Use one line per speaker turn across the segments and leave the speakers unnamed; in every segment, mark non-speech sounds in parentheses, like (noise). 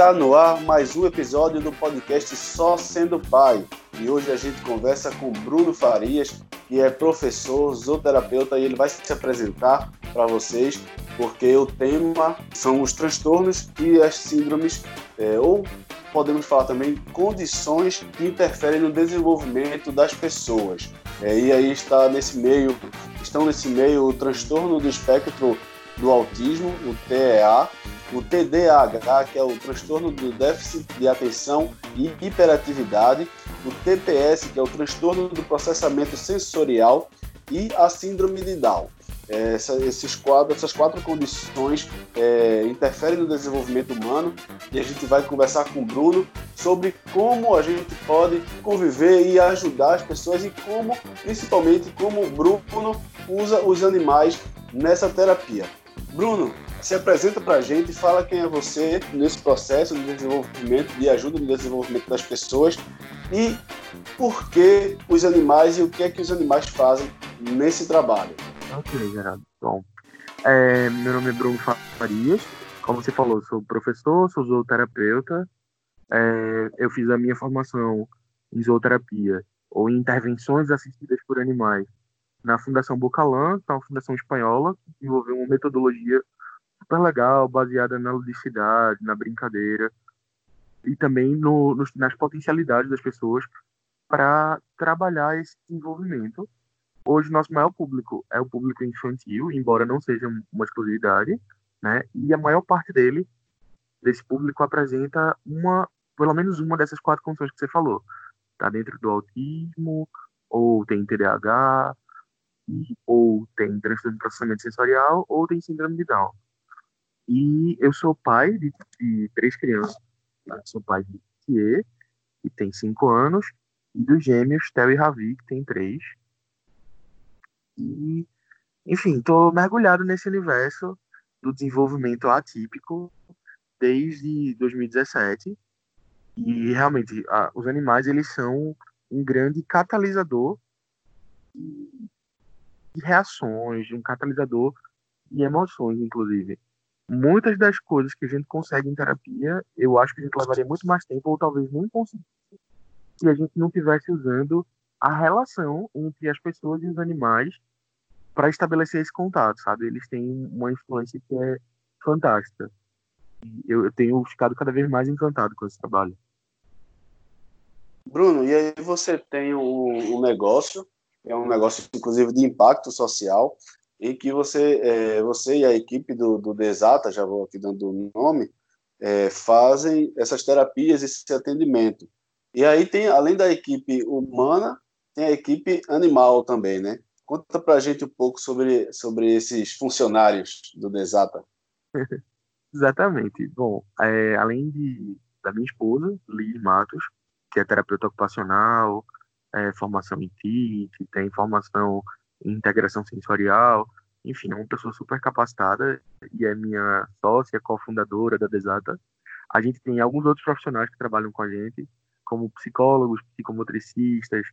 Está no ar mais um episódio do podcast Só Sendo Pai. E hoje a gente conversa com Bruno Farias, que é professor, zooterapeuta, e ele vai se apresentar para vocês, porque o tema são os transtornos e as síndromes, é, ou podemos falar também condições que interferem no desenvolvimento das pessoas. É, e aí está nesse meio, estão nesse meio o transtorno do espectro do autismo, o TEA, o TDAH, que é o transtorno do déficit de atenção e hiperatividade, o TPS, que é o transtorno do processamento sensorial, e a síndrome de Down. É, essa, esses quadros, essas quatro condições é, interferem no desenvolvimento humano e a gente vai conversar com o Bruno sobre como a gente pode conviver e ajudar as pessoas e como, principalmente, como o Bruno usa os animais nessa terapia. Bruno, se apresenta para a gente, fala quem é você nesse processo de desenvolvimento, de ajuda no desenvolvimento das pessoas e por que os animais e o que é que os animais fazem nesse trabalho.
Ok, Gerardo. Bom, é, meu nome é Bruno Farias. Como você falou, sou professor, sou zooterapeuta. É, eu fiz a minha formação em zooterapia ou em intervenções assistidas por animais na Fundação Bocalã, que é uma fundação espanhola, que desenvolveu uma metodologia super legal, baseada na ludicidade, na brincadeira e também no, nas potencialidades das pessoas para trabalhar esse desenvolvimento. Hoje, nosso maior público é o público infantil, embora não seja uma exclusividade, né? E a maior parte dele, desse público, apresenta uma, pelo menos uma dessas quatro condições que você falou. Está dentro do autismo, ou tem TDAH, ou tem transtorno de processamento sensorial, ou tem síndrome de Down. E eu sou pai de, de três crianças. Tá? Sou pai de Thier, que tem cinco anos, e dos gêmeos Theo e Ravi, que tem três. E, enfim, estou mergulhado nesse universo do desenvolvimento atípico desde 2017. E realmente, a, os animais eles são um grande catalisador de reações, um catalisador de emoções, inclusive muitas das coisas que a gente consegue em terapia, eu acho que a gente levaria muito mais tempo, ou talvez nem conseguisse, se a gente não estivesse usando a relação entre as pessoas e os animais para estabelecer esse contato, sabe? Eles têm uma influência que é fantástica. Eu, eu tenho ficado cada vez mais encantado com esse trabalho.
Bruno, e aí você tem um negócio, é um negócio inclusive de impacto social, em que você, é, você e a equipe do, do Desata, já vou aqui dando o nome, é, fazem essas terapias, esse atendimento. E aí tem, além da equipe humana, tem a equipe animal também, né? Conta para a gente um pouco sobre, sobre esses funcionários do Desata. (laughs)
Exatamente. Bom, é, além de, da minha esposa, Liz Matos, que é terapeuta ocupacional, é, formação em TIC, tem formação integração sensorial, enfim, é uma pessoa super capacitada e é minha sócia, cofundadora da Desata. A gente tem alguns outros profissionais que trabalham com a gente, como psicólogos, psicomotricistas,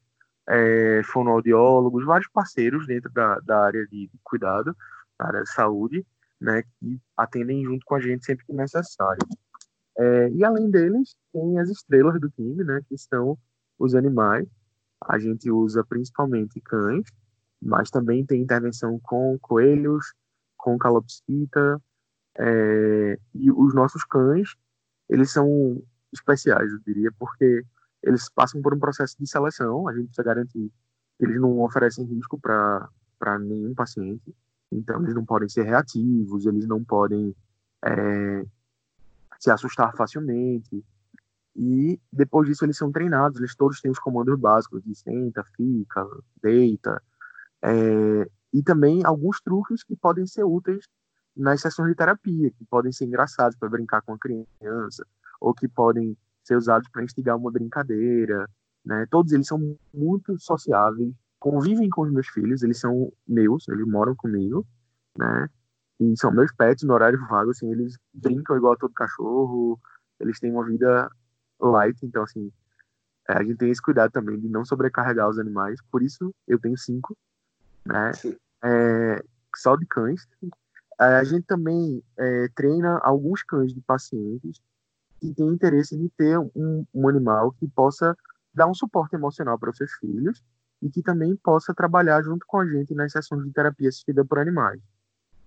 é, fonoaudiólogos, vários parceiros dentro da, da área de cuidado, da área de saúde, né, que atendem junto com a gente sempre que necessário. É, e além deles, tem as estrelas do time, né, que são os animais. A gente usa principalmente cães, mas também tem intervenção com coelhos, com calopsita, é, e os nossos cães, eles são especiais, eu diria, porque eles passam por um processo de seleção, a gente precisa garantir que eles não oferecem risco para nenhum paciente, então eles não podem ser reativos, eles não podem é, se assustar facilmente, e depois disso eles são treinados, eles todos têm os comandos básicos de senta, fica, deita, é, e também alguns truques que podem ser úteis nas sessões de terapia, que podem ser engraçados para brincar com a criança, ou que podem ser usados para instigar uma brincadeira. Né? Todos eles são muito sociáveis, convivem com os meus filhos, eles são meus, eles moram comigo, né? E são meus pets no horário vago, assim, eles brincam igual a todo cachorro, eles têm uma vida light, então, assim, é, a gente tem esse cuidado também de não sobrecarregar os animais, por isso eu tenho cinco, né? É, só de cães. A gente também é, treina alguns cães de pacientes que tem interesse em ter um, um animal que possa dar um suporte emocional para os seus filhos e que também possa trabalhar junto com a gente nas sessões de terapia assistida por animais.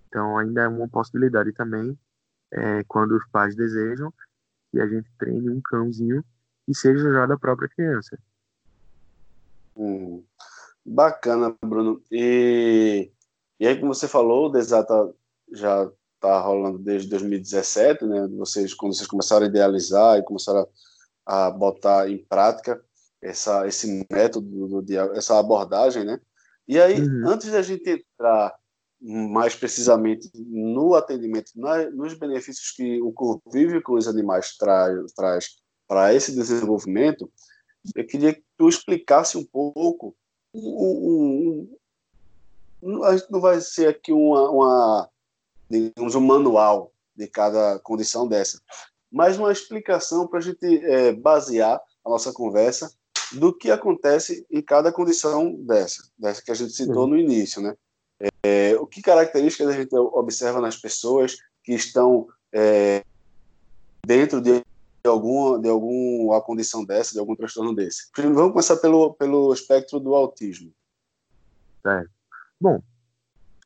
Então, ainda é uma possibilidade também, é, quando os pais desejam, que a gente treine um cãozinho que seja já da própria criança.
Hum, bacana, Bruno. E, e aí, como você falou, o Desata já está rolando desde 2017, né? Vocês, quando vocês começaram a idealizar e começaram a, a botar em prática essa, esse método, do, essa abordagem, né? E aí, uhum. antes da gente entrar mais precisamente no atendimento, na, nos benefícios que o convívio com os animais traz, traz para esse desenvolvimento, eu queria que tu explicasse um pouco. Um, um, a gente não vai ser aqui uma, uma, digamos, um manual de cada condição dessa, mas uma explicação para a gente é, basear a nossa conversa do que acontece em cada condição dessa, dessa que a gente citou no início, né? É, o que características a gente observa nas pessoas que estão é, dentro de alguma de alguma condição dessa, de algum transtorno desse? Vamos começar pelo, pelo espectro do autismo.
É. Bom,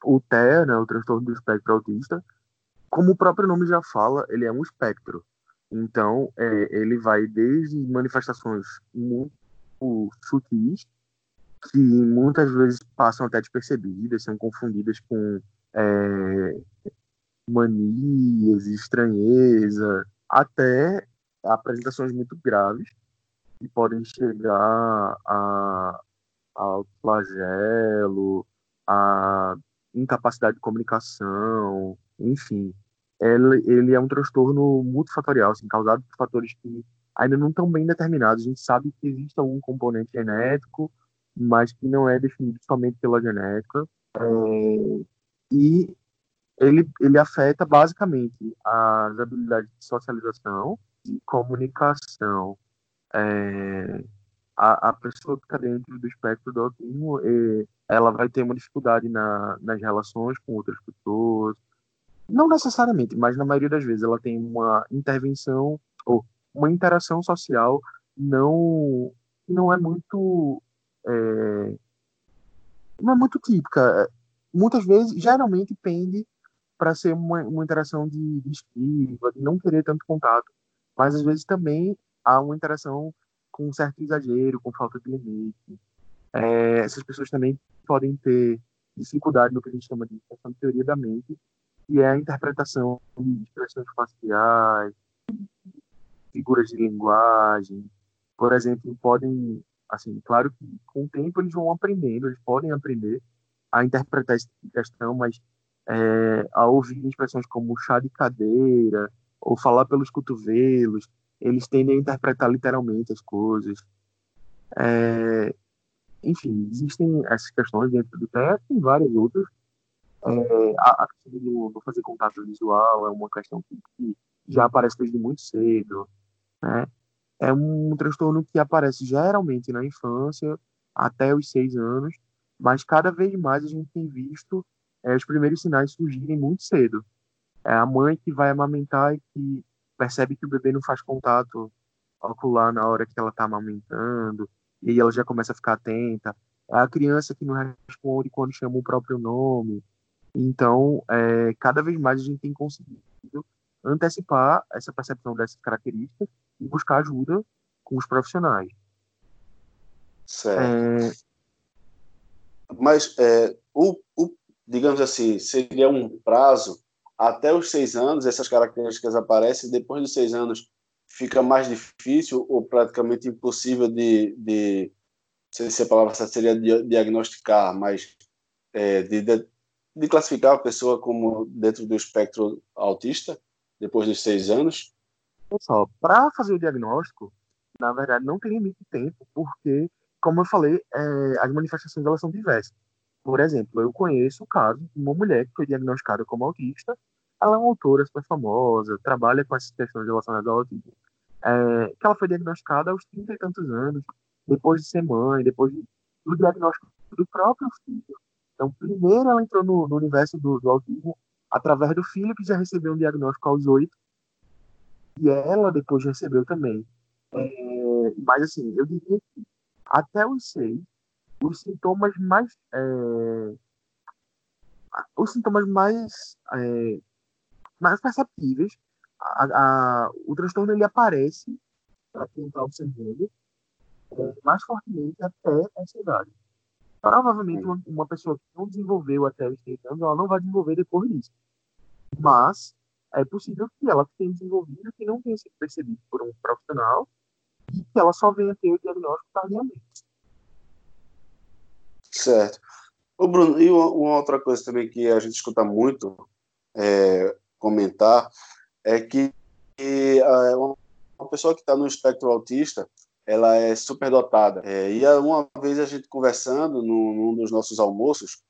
o TEA, né, o transtorno do espectro autista, como o próprio nome já fala, ele é um espectro. Então, é, ele vai desde manifestações muito sutis que muitas vezes passam até despercebidas, são confundidas com é, manias, estranheza, até apresentações muito graves que podem chegar a, ao flagelo, a incapacidade de comunicação, enfim. Ele, ele é um transtorno multifatorial, assim, causado por fatores que ainda não estão bem determinados. A gente sabe que existe algum componente genético, mas que não é definido somente pela genética. É, e ele, ele afeta basicamente as habilidades de socialização e comunicação. É, a, a pessoa que está dentro do espectro do autismo, é, ela vai ter uma dificuldade na, nas relações com outras pessoas. Não necessariamente, mas na maioria das vezes ela tem uma intervenção ou uma interação social não não é muito é, não é muito típica. Muitas vezes, geralmente, pende para ser uma, uma interação de, de esquiva, de não querer tanto contato. Mas às vezes também há uma interação com um certo exagero, com falta de limite. É, essas pessoas também podem ter dificuldade no que a gente chama de questão de teoria da mente, que é a interpretação de expressões faciais, figuras de linguagem. Por exemplo, podem Assim, claro que com o tempo eles vão aprendendo, eles podem aprender a interpretar essa questão, mas é, a ouvir expressões como chá de cadeira ou falar pelos cotovelos, eles tendem a interpretar literalmente as coisas. É, enfim, existem essas questões dentro do TEA, tem várias outras. É, a, a questão do, do, fazer contato visual é uma questão que, que já aparece desde muito cedo. Né? é um transtorno que aparece geralmente na infância, até os seis anos, mas cada vez mais a gente tem visto é, os primeiros sinais surgirem muito cedo. É a mãe que vai amamentar e que percebe que o bebê não faz contato ocular na hora que ela está amamentando, e aí ela já começa a ficar atenta. É a criança que não responde quando chama o próprio nome. Então, é, cada vez mais a gente tem conseguido antecipar essa percepção dessas características e buscar ajuda com os profissionais.
Certo. É... Mas, é, o, o, digamos assim, seria um prazo até os seis anos, essas características aparecem, depois dos seis anos fica mais difícil ou praticamente impossível de, de sei se a palavra seria diagnosticar, mas é, de, de, de classificar a pessoa como dentro do espectro autista depois dos seis anos?
Pessoal, para fazer o diagnóstico, na verdade, não tem limite de tempo, porque, como eu falei, é, as manifestações elas são diversas. Por exemplo, eu conheço o caso de uma mulher que foi diagnosticada como autista. Ela é uma autora super famosa, trabalha com essas questões relacionadas ao autismo. É, que ela foi diagnosticada aos 30 e tantos anos, depois de ser mãe, depois do diagnóstico do próprio filho. Então, primeiro ela entrou no, no universo do, do autismo através do filho que já recebeu um diagnóstico aos oito. E ela depois recebeu também. É, mas, assim, eu diria que até os seis, os sintomas mais. É, os sintomas mais, é, mais perceptíveis, a, a, o transtorno ele aparece, para quem está observando, é, mais fortemente até essa idade. Provavelmente uma, uma, pessoa que não desenvolveu até os 30 anos, ela não vai desenvolver depois disso. Mas é possível que ela tenha desenvolvido que não tenha sido percebido por um profissional e que ela só venha ter o diagnóstico tardiamente.
Certo. O Bruno, e uma, outra coisa também que a gente escuta muito é, comentar é que, que é, uma pessoa que está no espectro autista, ela é superdotada. É, e uma vez a gente conversando num, num dos nossos almoços,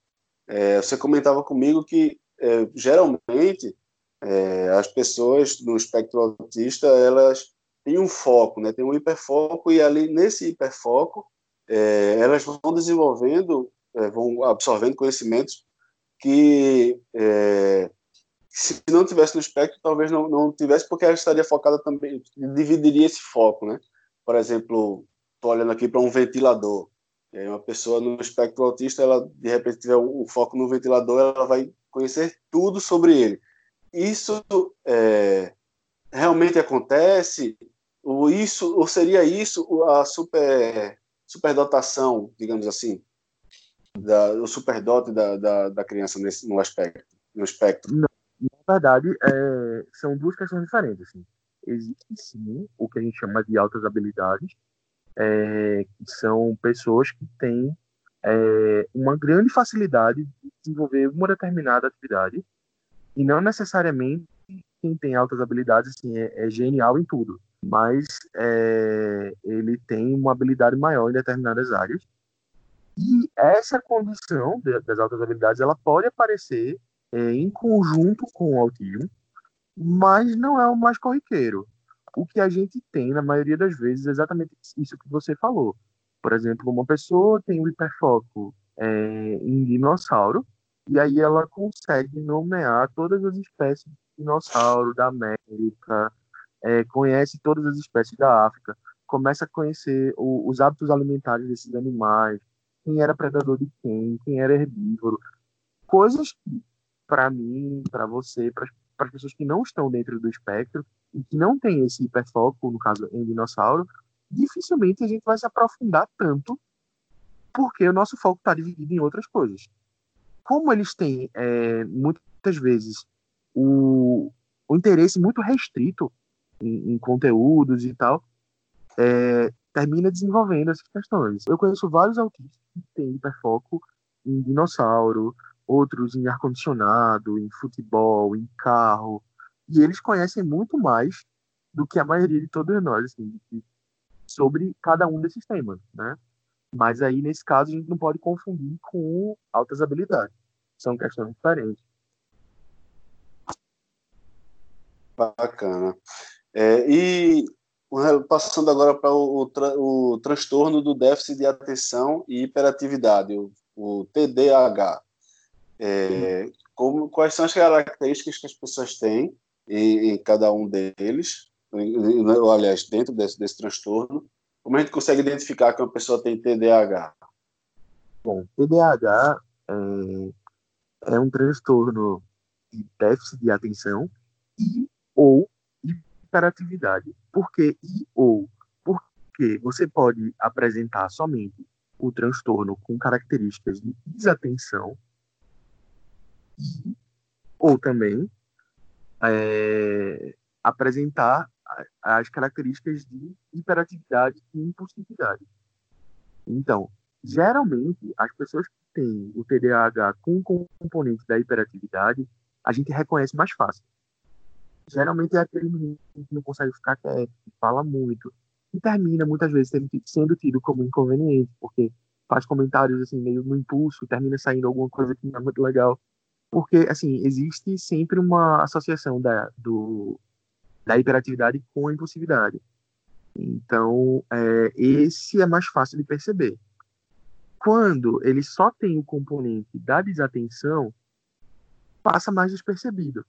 é, você comentava comigo que é, geralmente é, as pessoas no espectro autista elas têm um foco, né? Tem um hiperfoco e ali nesse hiperfoco é, elas vão desenvolvendo, é, vão absorvendo conhecimentos que se não tivesse no espectro, talvez não, não tivesse, porque ela estaria focada também, dividiria esse foco, né? Por exemplo, estou olhando aqui para um ventilador. E aí uma pessoa no espectro autista, ela de repente tiver um foco no ventilador, ela vai conhecer tudo sobre ele. Isso é, realmente acontece? Ou isso, ou seria isso a super superdotação, digamos assim, da, o superdote da, da, da criança nesse, no aspecto, no espectro?
Não na verdade, é, são duas questões diferentes. Assim. Existe sim o que a gente chama de altas habilidades, é, que são pessoas que têm é, uma grande facilidade de desenvolver uma determinada atividade, e não necessariamente quem tem altas habilidades assim, é, é genial em tudo, mas é, ele tem uma habilidade maior em determinadas áreas. E essa condição das altas habilidades ela pode aparecer é, em conjunto com o autismo, mas não é o mais corriqueiro. O que a gente tem, na maioria das vezes, é exatamente isso que você falou. Por exemplo, uma pessoa tem um hiperfoco é, em dinossauro, e aí ela consegue nomear todas as espécies de dinossauro da América, é, conhece todas as espécies da África, começa a conhecer o, os hábitos alimentares desses animais, quem era predador de quem, quem era herbívoro, coisas que para mim, para você, para as pessoas que não estão dentro do espectro e que não tem esse hiperfoco, no caso em dinossauro, dificilmente a gente vai se aprofundar tanto porque o nosso foco está dividido em outras coisas. Como eles têm, é, muitas vezes, o, o interesse muito restrito em, em conteúdos e tal, é, termina desenvolvendo essas questões. Eu conheço vários autistas que têm hiperfoco em dinossauro, outros em ar-condicionado, em futebol, em carro. E eles conhecem muito mais do que a maioria de todos nós, assim, sobre cada um desses temas, né? Mas aí, nesse caso, a gente não pode confundir com altas habilidades. São questões diferentes.
Bacana. É, e passando agora para o, o, o, transtorno do déficit de atenção e hiperatividade, o, o TDAH. É, como, quais são as características que as pessoas têm em, em cada um deles, ou, aliás, dentro desse, desse transtorno, como a gente consegue identificar que uma pessoa tem TDAH?
Bom, TDAH é, é um transtorno de déficit de atenção e ou hiperatividade. Por que e ou? Porque você pode apresentar somente o transtorno com características de desatenção ou também é, apresentar as características de hiperatividade e impulsividade. Então, geralmente, as pessoas que têm o TDAH com componente da hiperatividade, a gente reconhece mais fácil. Geralmente é aquele menino que não consegue ficar quieto, que fala muito, e termina muitas vezes sendo tido como inconveniente, porque faz comentários assim meio no impulso, termina saindo alguma coisa que não é muito legal porque assim existe sempre uma associação da, do, da hiperatividade com a impulsividade. Então, é, esse é mais fácil de perceber. Quando ele só tem o componente da desatenção, passa mais despercebido,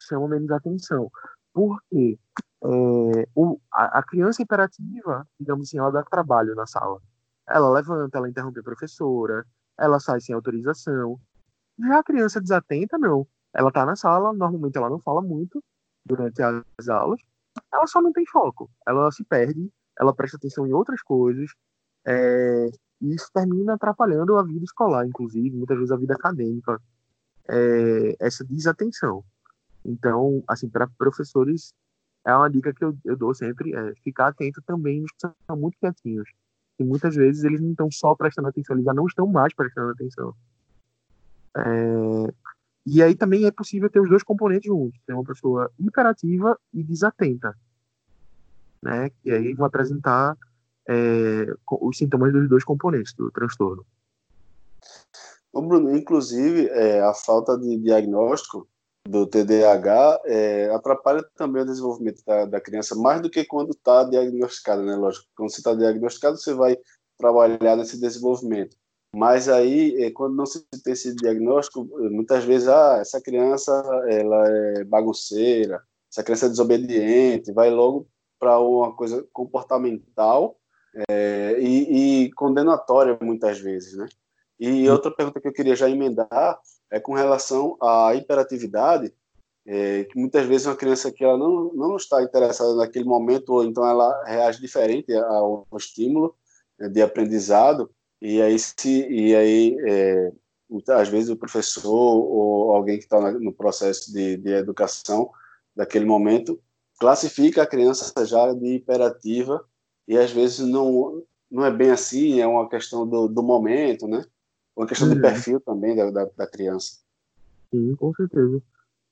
chama menos atenção. Porque é, o, a, a, criança imperativa, digamos assim, ela dá trabalho na sala. Ela levanta, ela interrompe a professora, ela sai sem autorização. Já a criança desatenta, não. Ela tá na sala, normalmente ela não fala muito durante as aulas, ela só não tem foco. Ela se perde, ela presta atenção em outras coisas, é, e isso termina atrapalhando a vida escolar, inclusive, muitas vezes a vida acadêmica, é, essa desatenção. Então, assim, para professores, é uma dica que eu, eu dou sempre, é ficar atento também nos que são muito quietinhos. E muitas vezes eles não estão só prestando atenção, eles já não estão mais prestando atenção. É, e aí também é possível ter os dois componentes juntos, ter uma pessoa imperativa e desatenta, né? E aí vão apresentar é, os sintomas dos dois componentes do transtorno.
Ô Bruno, inclusive, é, a falta de diagnóstico do TDAH é, atrapalha também o desenvolvimento da, da, criança, mais do que quando está diagnosticado, né? Lógico, quando você está diagnosticado, você vai trabalhar nesse desenvolvimento. Mas aí, é, quando não se tem esse diagnóstico, muitas vezes, ah, essa criança ela é bagunceira, essa criança é desobediente, vai logo para uma coisa comportamental é, e, e, condenatória muitas vezes, né? E outra pergunta que eu queria já emendar é com relação à hiperatividade, é, que muitas vezes uma criança que ela não, não está interessada naquele momento, ou então ela reage diferente ao, ao estímulo é, de aprendizado, e aí, se, e aí é, às vezes o professor ou alguém que está no processo de, de educação daquele momento classifica a criança já de hiperativa e às vezes não não é bem assim, é uma questão do, do momento, né? Uma questão uhum. de perfil também da, da, da, criança.
Sim, com certeza.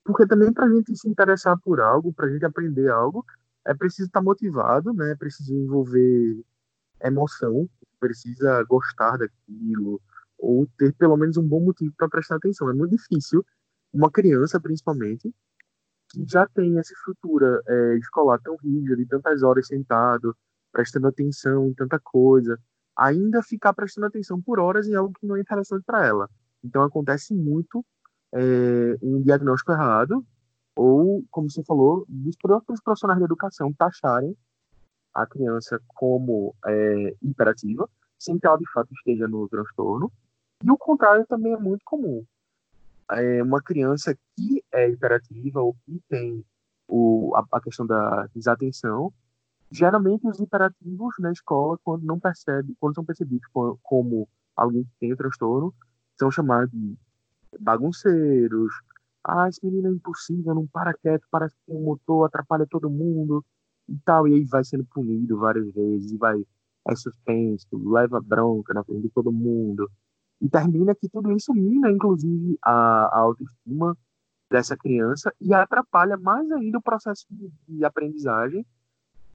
Porque também para a gente se interessar por algo, para a gente aprender algo, é preciso estar tá motivado, né? É preciso envolver emoção, precisa gostar daquilo, ou ter pelo menos um bom motivo para prestar atenção. É muito difícil uma criança, principalmente, que já tem essa estrutura é, escolar tão rígida, de tantas horas sentado, prestando atenção em tanta coisa, ainda ficar prestando atenção por horas em algo que não é interessante para ela. Então acontece muito é, um diagnóstico errado, ou, como você falou, dos próprios profissionais de educação taxarem a criança como é, imperativa, sem que ela de fato esteja no transtorno. E o contrário também é muito comum. É uma criança que é imperativa ou que tem o, a, a questão da desatenção Geralmente os imperativos na escola, quando não percebe, quando são percebidos como alguém que tem o transtorno, são chamados de bagunceiros. Ah, esse menino é impossível, não para quieto, parece que tem um motor, atrapalha todo mundo e tal. E aí vai sendo punido várias vezes, e vai é suspenso, leva bronca na frente de todo mundo. E termina que tudo isso mina, inclusive, a, a autoestima dessa criança e atrapalha mais ainda o processo de, de aprendizagem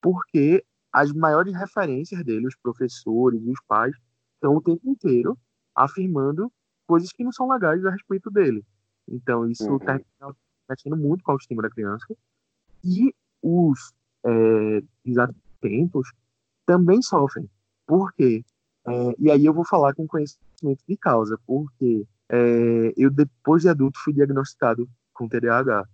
porque as maiores referências dele, os professores e os pais, estão o tempo inteiro afirmando coisas que não são legais a respeito dele. Então, isso uhum. termina mexendo muito com a autoestima da criança. E os é, desatentos também sofrem. Por quê? É, e aí eu vou falar com conhecimento de causa, porque é, eu, depois de adulto, fui diagnosticado com TDAH.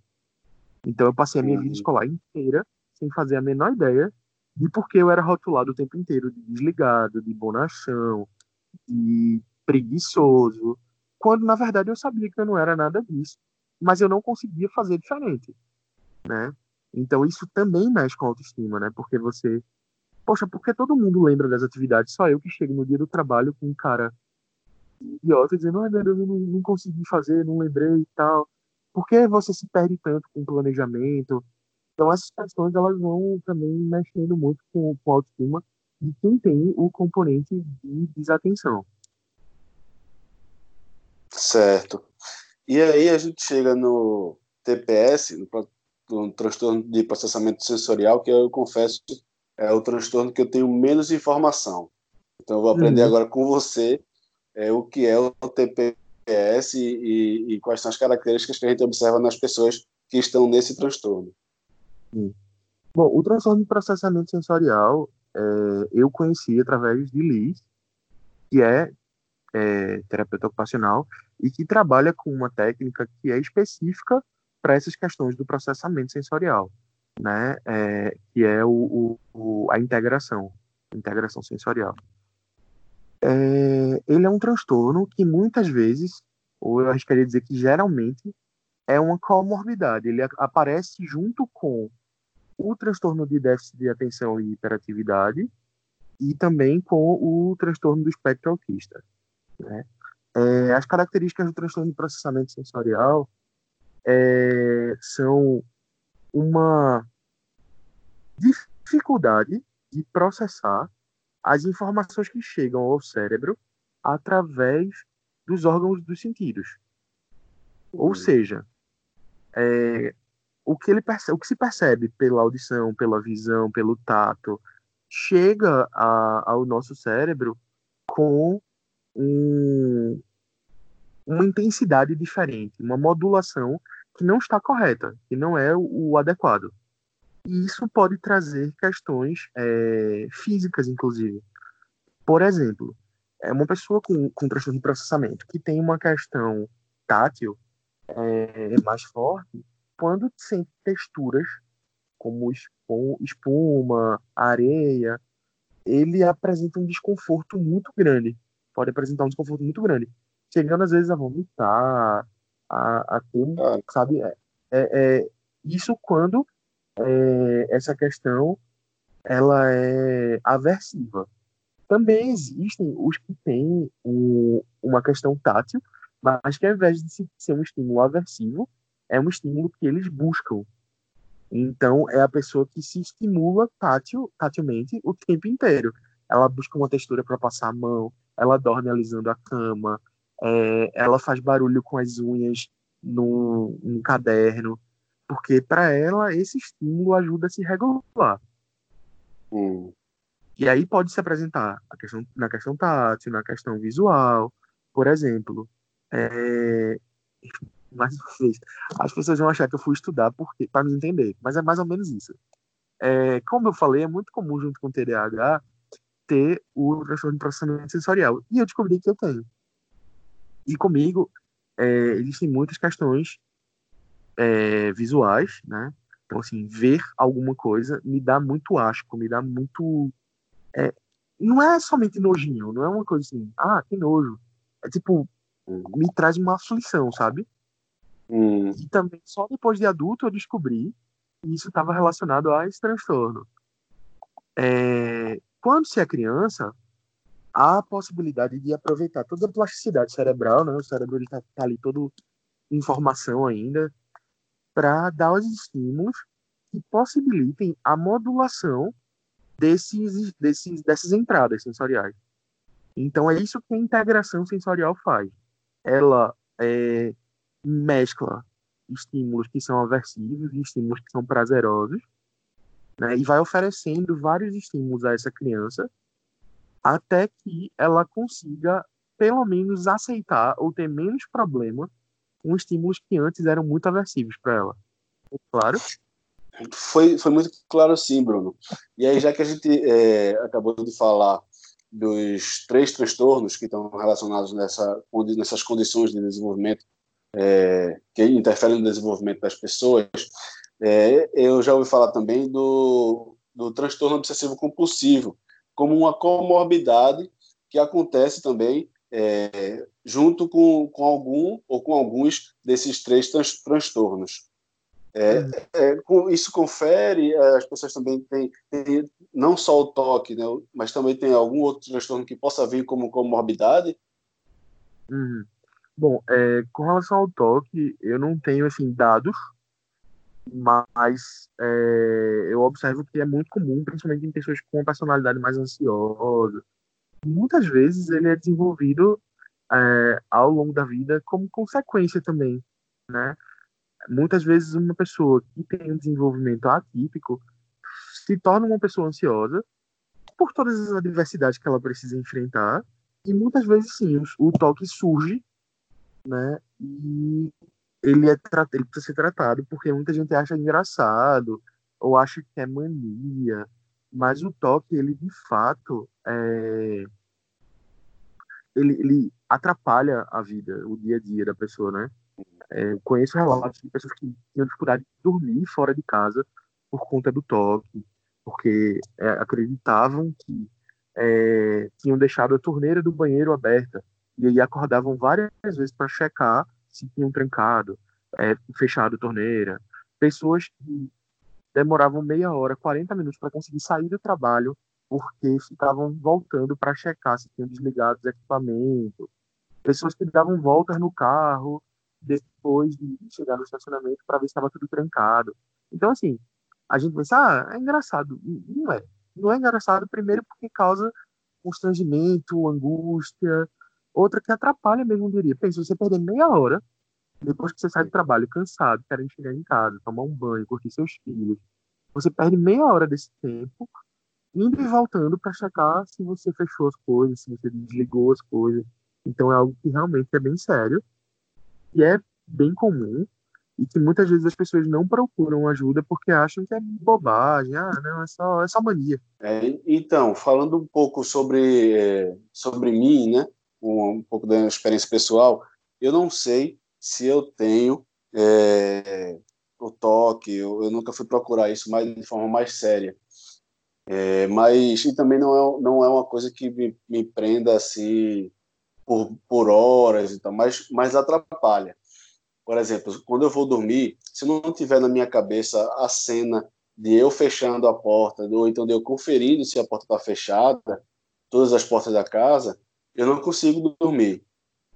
Então, eu passei a minha vida uhum. escolar inteira sem fazer a menor ideia de por que eu era rotulado o tempo inteiro de desligado, de bonachão, de preguiçoso, quando na verdade eu sabia que eu não era nada disso, mas eu não conseguia fazer diferente, né? Então isso também mexe com a autoestima, né? Porque você, poxa, porque todo mundo lembra das atividades, só eu que chego no dia do trabalho com um cara idiota dizendo, ai meu Deus, eu não, não consegui fazer, não lembrei e tal. Por que você se perde tanto com planejamento? Então, essas questões elas vão também mexendo muito com, com a autoestima de quem tem o componente de desatenção.
Certo. E aí a gente chega no TPS, no, no transtorno de processamento sensorial, que eu confesso é o transtorno que eu tenho menos informação. Então, eu vou aprender uhum. agora com você é, o que é o TPS e, e, e, quais são as características que a gente observa nas pessoas que estão nesse transtorno.
Bom, o transtorno de processamento sensorial é, eu conheci através de Liz, que é, é terapeuta ocupacional e que trabalha com uma técnica que é específica para essas questões do processamento sensorial. né, é, que é o, o, a integração, integração sensorial. É, ele é um transtorno que muitas vezes, ou eu arriscaria dizer que geralmente, é uma comorbidade. Ele aparece junto com o transtorno de déficit de atenção e hiperatividade e também com o transtorno do espectro autista. Né? É, as características do transtorno de processamento sensorial é, são uma dificuldade de processar as informações que chegam ao cérebro através dos órgãos dos sentidos. Ou uhum. seja, é, o, que ele percebe, o que se percebe pela audição, pela visão, pelo tato, chega a, ao nosso cérebro com um, uma intensidade diferente, uma modulação que não está correta, que não é o, o adequado. E isso pode trazer questões é, físicas, inclusive. Por exemplo, é uma pessoa com, com transtorno de processamento que tem uma questão tátil é, mais forte, quando sente texturas como espuma, areia, ele apresenta um desconforto muito grande. Pode apresentar um desconforto muito grande. Chegando às vezes a vomitar, a, a ter, sabe? É, é, é, isso quando é, essa questão ela é aversiva. Também existem os que têm um, uma questão tátil, mas que ao invés de ser um estímulo aversivo, é um estímulo que eles buscam. Então, é a pessoa que se estimula tátil, tatilmente o tempo inteiro. Ela busca uma textura para passar a mão, ela dorme alisando a cama, é, ela faz barulho com as unhas no, no caderno, porque para ela esse estímulo ajuda a se regular.
Hum.
E aí pode se apresentar a questão, na questão tátil, na questão visual, por exemplo. É... Mais (laughs) uma vez, as pessoas vão achar que eu fui estudar para me entender, mas é mais ou menos isso. É, como eu falei, é muito comum junto com o TDAH ter o transtorno de processamento sensorial. E eu descobri que eu tenho. E comigo, é, existem muitas questões é, visuais, né? Então, assim, ver alguma coisa me dá muito asco, me dá muito. É, não é somente nojinho, não é uma coisa assim, ah, que nojo. É tipo, me traz uma aflição, sabe?
Hum.
E também, só depois de adulto, eu descobri que isso estava relacionado a esse transtorno. É, quando se é criança, há a possibilidade de aproveitar toda a plasticidade cerebral, né? O cérebro está tá ali todo informação ainda, para dar os estímulos que possibilitem a modulação desses, desses, dessas entradas sensoriais. Então, é isso que a integração sensorial faz. Ela é, mescla estímulos que são aversivos e estímulos que são prazerosos, né, e vai oferecendo vários estímulos a essa criança até que ela consiga, pelo menos, aceitar ou ter menos problema com estímulos que antes eram muito aversivos para ela. Claro?
Foi, foi muito claro sim, Bruno. E aí, já que a gente é, acabou de falar dos três transtornos que estão relacionados nessa, nessas condições de desenvolvimento é, que interferem no desenvolvimento das pessoas, é, eu já ouvi falar também do, do transtorno obsessivo compulsivo, como uma comorbidade que acontece também é, junto com, com algum ou com alguns desses três trans, transtornos. É, é, isso confere, é, as pessoas também têm, têm, não só o toque, né, mas também tem algum outro transtorno que possa vir como comorbidade?
Uhum. Bom, é, com relação ao toque, eu não tenho assim dados, mas é, eu observo que é muito comum, principalmente em pessoas com personalidade mais ansiosa, muitas vezes ele é desenvolvido é, ao longo da vida como consequência também, né? Muitas vezes uma pessoa que tem um desenvolvimento atípico se torna uma pessoa ansiosa por todas as adversidades que ela precisa enfrentar e muitas vezes sim o, o toque surge, né? E ele é ele precisa ser tratado porque muita gente acha engraçado ou acha que é mania mas o toque, ele de fato, é... ele, ele atrapalha a vida, o dia a dia da pessoa, né? É, conheço relatos de pessoas que tinham dificuldade de dormir fora de casa por conta do toque, porque é, acreditavam que é, tinham deixado a torneira do banheiro aberta e aí acordavam várias vezes para checar se tinham trancado, é, fechado torneira. Pessoas que demoravam meia hora, 40 minutos para conseguir sair do trabalho porque ficavam voltando para checar se tinham desligado os equipamentos. Pessoas que davam voltas no carro depois de chegar no estacionamento para ver se estava tudo trancado. Então, assim, a gente pensa, ah, é engraçado. Não é. Não é engraçado, primeiro, porque causa constrangimento, angústia. Outra que atrapalha mesmo, eu diria. Pensa, você perder meia hora depois que você sai do trabalho cansado, querendo chegar em casa, tomar um banho, curtir seus filhos. Você perde meia hora desse tempo indo e voltando para checar se você fechou as coisas, se você desligou as coisas. Então é algo que realmente é bem sério e é bem comum e que muitas vezes as pessoas não procuram ajuda porque acham que é bobagem, ah, não, é só, é só mania.
É, então, falando um pouco sobre, é, sobre mim, né, um, um, pouco da experiência pessoal, eu não sei se eu tenho é, o toque, eu, eu, nunca fui procurar isso mais de forma mais séria. É, mas e também não é, não é uma coisa que me, me prenda assim por, por horas, então, mas, mas atrapalha. Por exemplo, quando eu vou dormir, se não tiver na minha cabeça a cena de eu fechando a porta, ou então de eu conferindo se a porta está fechada, todas as portas da casa, eu não consigo dormir.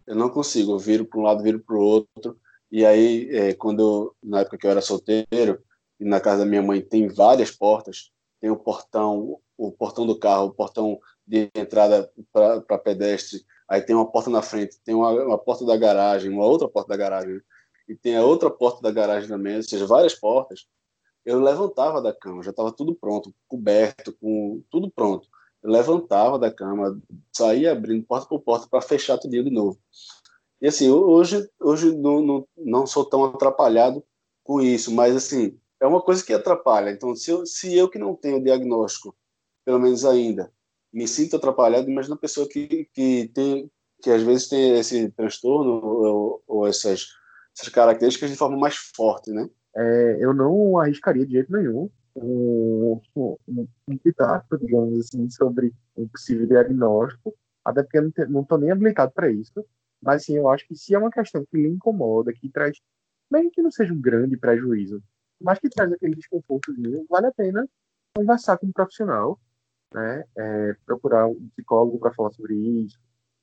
Eu não consigo. Eu viro para um lado, viro para o outro. E aí, é, quando na época que eu era solteiro, e na casa da minha mãe tem várias portas, tem o portão, o portão do carro, o portão de entrada para pedestre, aí tem uma porta na frente, tem uma, uma porta da garagem, uma outra porta da garagem, e tem a outra porta da garagem também, ou seja, várias portas, eu levantava da cama, já estava tudo pronto, coberto, com tudo pronto. Levantava da cama, saía abrindo porta por porta para fechar tudo de novo. E assim, hoje, hoje não, não, não sou tão atrapalhado com isso, mas assim, é uma coisa que atrapalha. Então, se eu, se eu que não tenho diagnóstico, pelo menos ainda, me sinto atrapalhado, imagina uma pessoa que, que tem que às vezes tem esse transtorno ou, ou essas essas características de forma mais forte, né?
É, eu não arriscaria de jeito nenhum um, digamos assim, sobre um possível diagnóstico, até porque eu não estou nem habilitado para isso, mas sim, eu acho que se é uma questão que lhe incomoda, que traz, mesmo que não seja um grande prejuízo, mas que traz aquele desconfortozinho, vale a pena conversar com um profissional, né? É, procurar um psicólogo para falar sobre isso,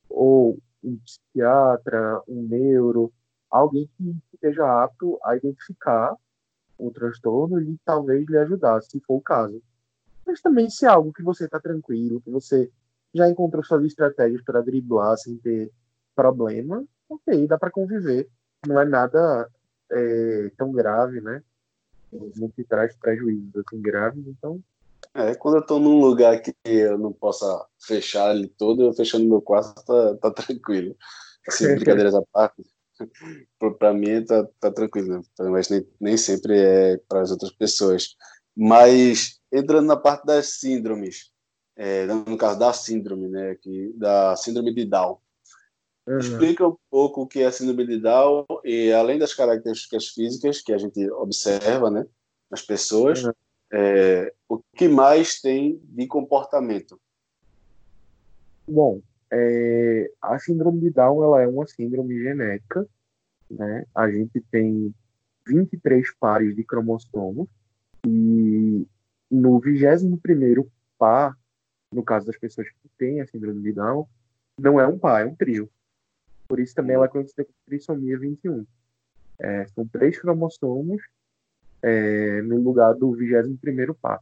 ou um psiquiatra, um neuro, alguém que esteja apto a identificar o transtorno e talvez lhe ajudar, se for o caso. Mas também se é algo que você está tranquilo, que você já encontrou suas estratégias para driblar sem ter problema, ok, dá para conviver. Não é nada é, tão grave, né? Não te traz prejuízos assim graves, então.
É, quando eu estou num lugar que eu não possa fechar ele todo, eu fechando meu quarto tá, tá tranquilo. Assim, (laughs) brincadeiras à parte, (laughs) para mim tá, tá tranquilo, né? mas nem, nem sempre é para as outras pessoas. Mas entrando na parte das síndromes, é, no caso da síndrome, né, que, da síndrome de Down. Uhum. Explica um pouco o que é a síndrome de Down e além das características físicas que a gente observa, né, nas pessoas, uhum. é, o que mais tem de comportamento?
Bom, é, a síndrome de Down ela é uma síndrome genética. Né? A gente tem 23 pares de cromossomos e no 21 par, no caso das pessoas que têm a síndrome de Down, não é um par, é um trio. Por isso também ela é conhecida como trissomia 21. É, são três cromossomos é, no lugar do 21 par.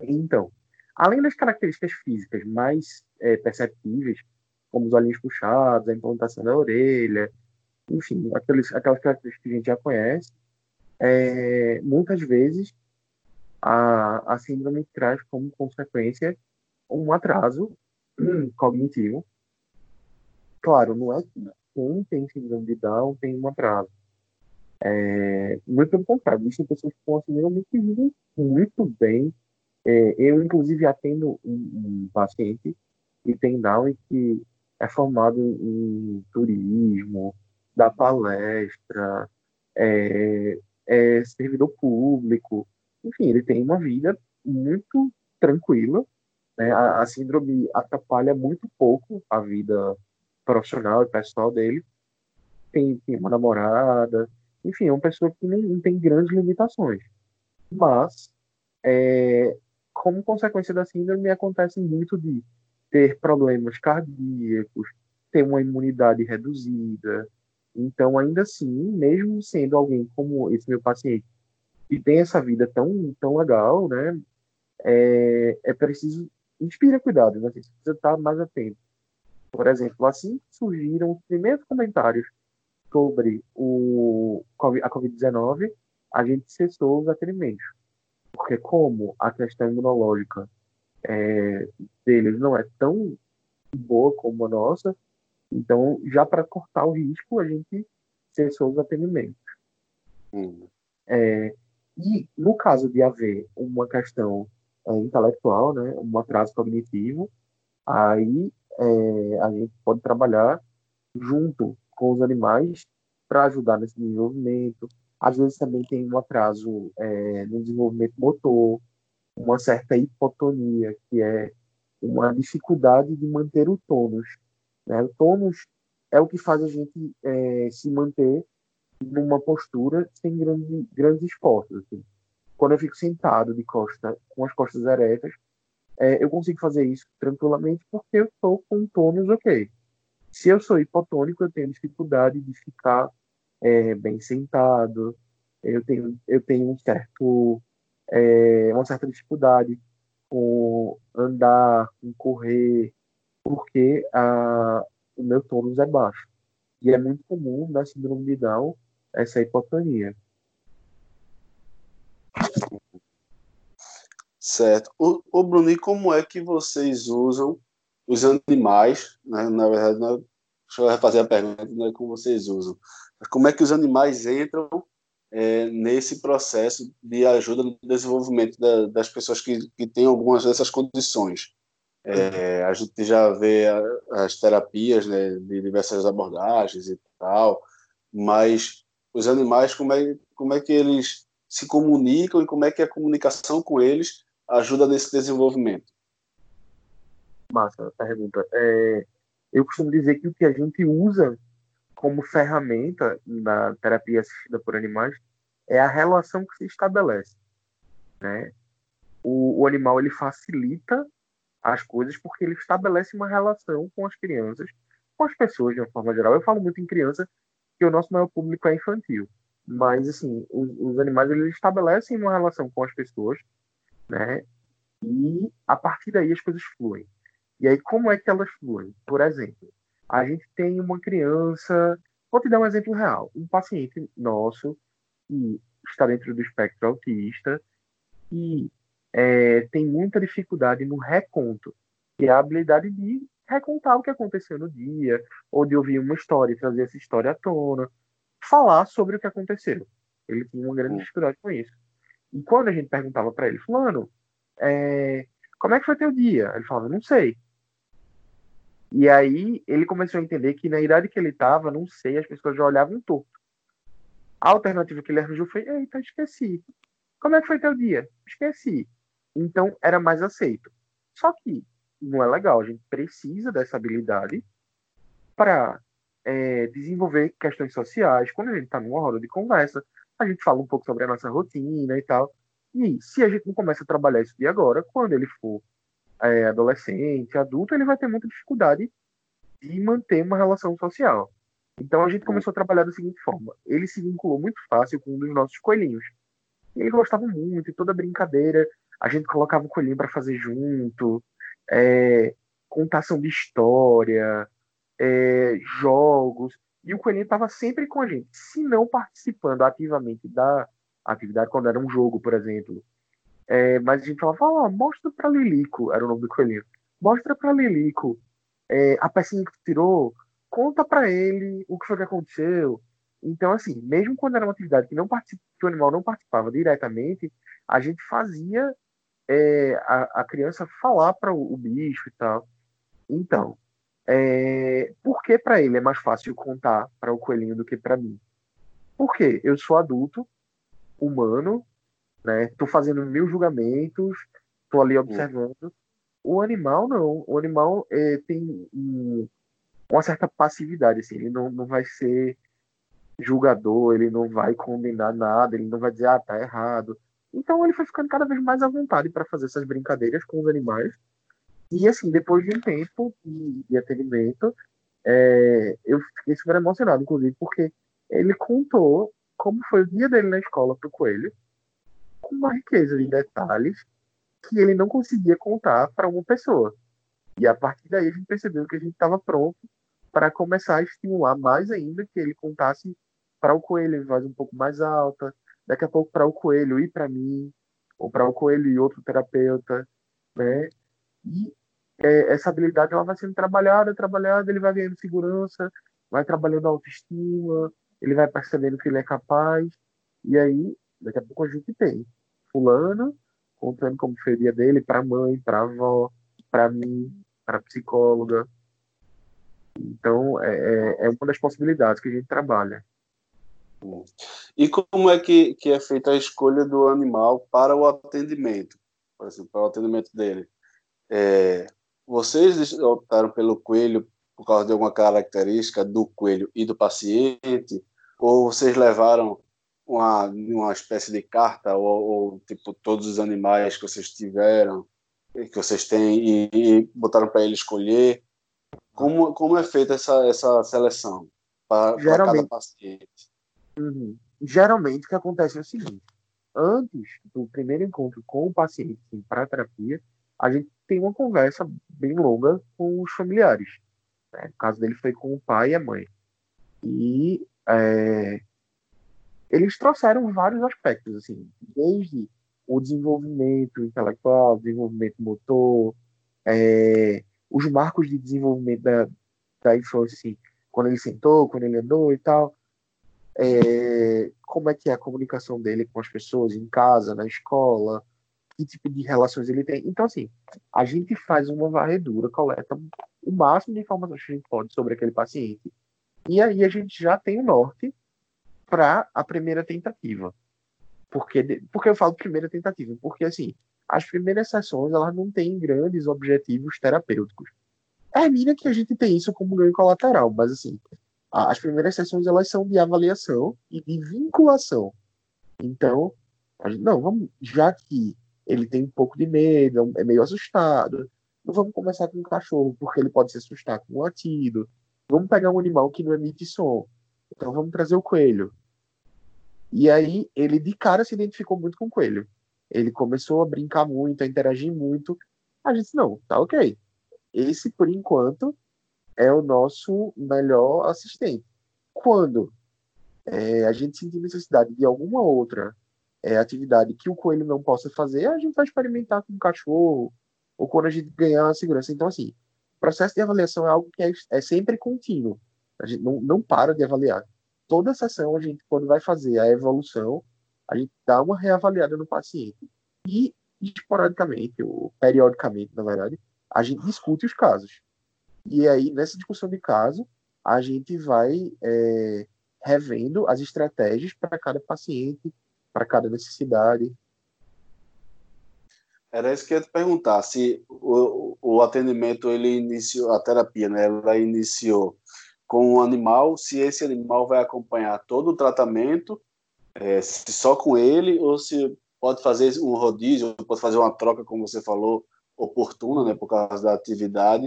Então, além das características físicas mais é, perceptíveis, como os olhinhos puxados, a implantação da orelha, enfim, aqueles, aquelas características que a gente já conhece, é, muitas vezes a, a síndrome traz como consequência um atraso (clears throat) cognitivo. Claro, não é que quem tem síndrome de Down tem um atraso. É, muito pelo contrário, existem pessoas com a síndrome que vivem muito bem. É, eu, inclusive, atendo um, um paciente que tem Down e que é formado em turismo, dá palestra, é, é servidor público, enfim, ele tem uma vida muito tranquila, né? A, a síndrome atrapalha muito pouco a vida profissional e pessoal dele. Tem, tem uma namorada, enfim, é uma pessoa que não, não tem grandes limitações. Mas, é, como consequência da síndrome, acontece muito de ter problemas cardíacos, ter uma imunidade reduzida. Então, ainda assim, mesmo sendo alguém como esse meu paciente, que tem essa vida tão, tão legal, né, é, é preciso inspira cuidado, né? Você precisa estar mais atento. Por exemplo, assim surgiram os primeiros comentários sobre o, a Covid-19, a gente cessou os atendimentos. Porque como a questão imunológica é, deles não é tão boa como a nossa, então já para cortar o risco, a gente cessou os atendimentos. Hum. É, e no caso de haver uma questão é, intelectual, né, um atraso cognitivo, aí é, a gente pode trabalhar junto com os animais para ajudar nesse desenvolvimento. Às vezes também tem um atraso é, no desenvolvimento motor, uma certa hipotonia, que é uma dificuldade de manter o tônus. Né? O tônus é o que faz a gente é, se manter numa postura sem grande, grandes esforços. Assim quando eu fico sentado de costa, com as costas eretas, é, eu consigo fazer isso tranquilamente porque eu estou com tônus ok. Se eu sou hipotônico, eu tenho dificuldade de ficar é, bem sentado, eu tenho, eu tenho um certo, é, uma certa dificuldade com andar, com correr, porque a, o meu tônus é baixo. E é muito comum na síndrome de Down essa hipotonia.
Certo. O, o Bruno, e como é que vocês usam os animais? Né? Na verdade, não, é, deixa eu refazer a pergunta, não é como vocês usam. Como é que os animais entram é, nesse processo de ajuda no desenvolvimento da, das pessoas que, que têm algumas dessas condições? É, a gente já vê as terapias né, de diversas abordagens e tal, mas os animais, como é, como é que eles se comunicam e como é que a comunicação com eles ajuda nesse desenvolvimento?
Massa pergunta. É, eu costumo dizer que o que a gente usa como ferramenta na terapia assistida por animais é a relação que se estabelece. Né? O, o animal ele facilita as coisas porque ele estabelece uma relação com as crianças, com as pessoas de uma forma geral. Eu falo muito em criança, porque o nosso maior público é infantil. Mas, assim, os, os animais eles estabelecem uma relação com as pessoas, né? E a partir daí as coisas fluem. E aí, como é que elas fluem? Por exemplo, a gente tem uma criança. Vou te dar um exemplo real. Um paciente nosso que está dentro do espectro autista e é, tem muita dificuldade no reconto, que é a habilidade de recontar o que aconteceu no dia, ou de ouvir uma história e trazer essa história à tona, falar sobre o que aconteceu. Ele tinha uma grande dificuldade com isso. E quando a gente perguntava para ele, fulano, é, como é que foi teu dia? Ele falava, não sei. E aí ele começou a entender que na idade que ele estava, não sei, as pessoas já olhavam torto. A alternativa que ele arranjou foi, eita, esqueci. Como é que foi teu dia? Esqueci. Então era mais aceito. Só que não é legal, a gente precisa dessa habilidade para é, desenvolver questões sociais. Quando a gente está numa roda de conversa, a gente fala um pouco sobre a nossa rotina e tal. E se a gente não começa a trabalhar isso de agora, quando ele for é, adolescente, adulto, ele vai ter muita dificuldade de manter uma relação social. Então a gente começou a trabalhar da seguinte forma: ele se vinculou muito fácil com um dos nossos coelhinhos. Ele gostava muito, e toda brincadeira a gente colocava o coelhinho para fazer junto, é, contação de história, é, jogos, e o Coelhinho estava sempre com a gente, se não participando ativamente da atividade, quando era um jogo, por exemplo. É, mas a gente falava, oh, mostra para Lilico, era o nome do Coelhinho, mostra para Lilico é, a pecinha que tirou, conta para ele o que foi que aconteceu. Então, assim, mesmo quando era uma atividade que, não que o animal não participava diretamente, a gente fazia é, a, a, criança falar para o, o bicho e tal. Então, é, por que para ele é mais fácil contar para o coelhinho do que para mim? Porque eu sou adulto, humano, né? Tô fazendo mil julgamentos, tô ali observando. O animal não. O animal é, tem um, uma certa passividade, assim. Ele não, não vai ser julgador, ele não vai condenar nada, ele não vai dizer, ah, tá errado. Então ele foi ficando cada vez mais à vontade para fazer essas brincadeiras com os animais. E assim, depois de um tempo de, de atendimento, é, eu fiquei super emocionado, inclusive, porque ele contou como foi o dia dele na escola pro coelho, com uma riqueza de detalhes que ele não conseguia contar para uma pessoa. E a partir daí a gente percebeu que a gente estava pronto para começar a estimular mais ainda que ele contasse para o coelho em voz um pouco mais alta, daqui a pouco para o coelho ir para mim, ou para o coelho e outro terapeuta, né? E é, essa habilidade ela vai sendo trabalhada, trabalhada, ele vai ganhando segurança, vai trabalhando a autoestima, ele vai percebendo que ele é capaz, e aí, daqui a pouco a gente tem fulano contando como foi o dia dele para mãe, para avó, para mim, para psicóloga. Então, é, é, é uma das possibilidades que a gente trabalha.
E como é que, que é feita a escolha do animal para o atendimento? Por exemplo, para o atendimento dele. É, vocês optaram pelo coelho por causa de alguma característica do coelho e do paciente? Ou vocês levaram uma, uma espécie de carta, ou, ou tipo todos os animais que vocês tiveram, que vocês têm, e, e botaram para ele escolher? Como, como é feita essa, essa seleção para, para cada paciente?
Uhum. Geralmente, o que acontece é o seguinte: antes do primeiro encontro com o paciente para a terapia, a gente tem uma conversa bem longa com os familiares. Né? O caso dele foi com o pai e a mãe. E é, eles trouxeram vários aspectos, assim, desde o desenvolvimento intelectual, desenvolvimento motor, é, os marcos de desenvolvimento da, da infância, assim, quando ele sentou, quando ele andou e tal, é, como é que é a comunicação dele com as pessoas em casa, na escola, que tipo de relações ele tem. Então, assim, a gente faz uma varredura, coleta o máximo de informações que a gente pode sobre aquele paciente, e aí a gente já tem o norte para a primeira tentativa. Porque, porque eu falo primeira tentativa? Porque, assim, as primeiras sessões, elas não têm grandes objetivos terapêuticos. Termina que a gente tem isso como ganho colateral, mas, assim, as primeiras sessões elas são de avaliação e de vinculação. Então, não, vamos, já que ele tem um pouco de medo, é meio assustado, não vamos começar com um cachorro, porque ele pode se assustar com um latido. Vamos pegar um animal que não emite som. Então vamos trazer o coelho. E aí ele de cara se identificou muito com o coelho. Ele começou a brincar muito, a interagir muito. A gente não, tá ok. Esse, por enquanto, é o nosso melhor assistente. Quando é, a gente sentir necessidade de alguma outra é, atividade que o coelho não possa fazer, a gente vai experimentar com o cachorro, ou quando a gente ganhar a segurança. Então, assim, o processo de avaliação é algo que é, é sempre contínuo. A gente não, não para de avaliar. Toda sessão, a gente, quando vai fazer a evolução, a gente dá uma reavaliada no paciente. E, esporadicamente, ou periodicamente, na verdade, a gente discute os casos. E aí, nessa discussão de caso, a gente vai é, revendo as estratégias para cada paciente, para cada necessidade.
Era isso que eu ia te perguntar, se o, o atendimento, ele iniciou, a terapia, né, ela iniciou com um animal, se esse animal vai acompanhar todo o tratamento, é, se só com ele, ou se pode fazer um rodízio, pode fazer uma troca, como você falou, oportuna, né, por causa da atividade.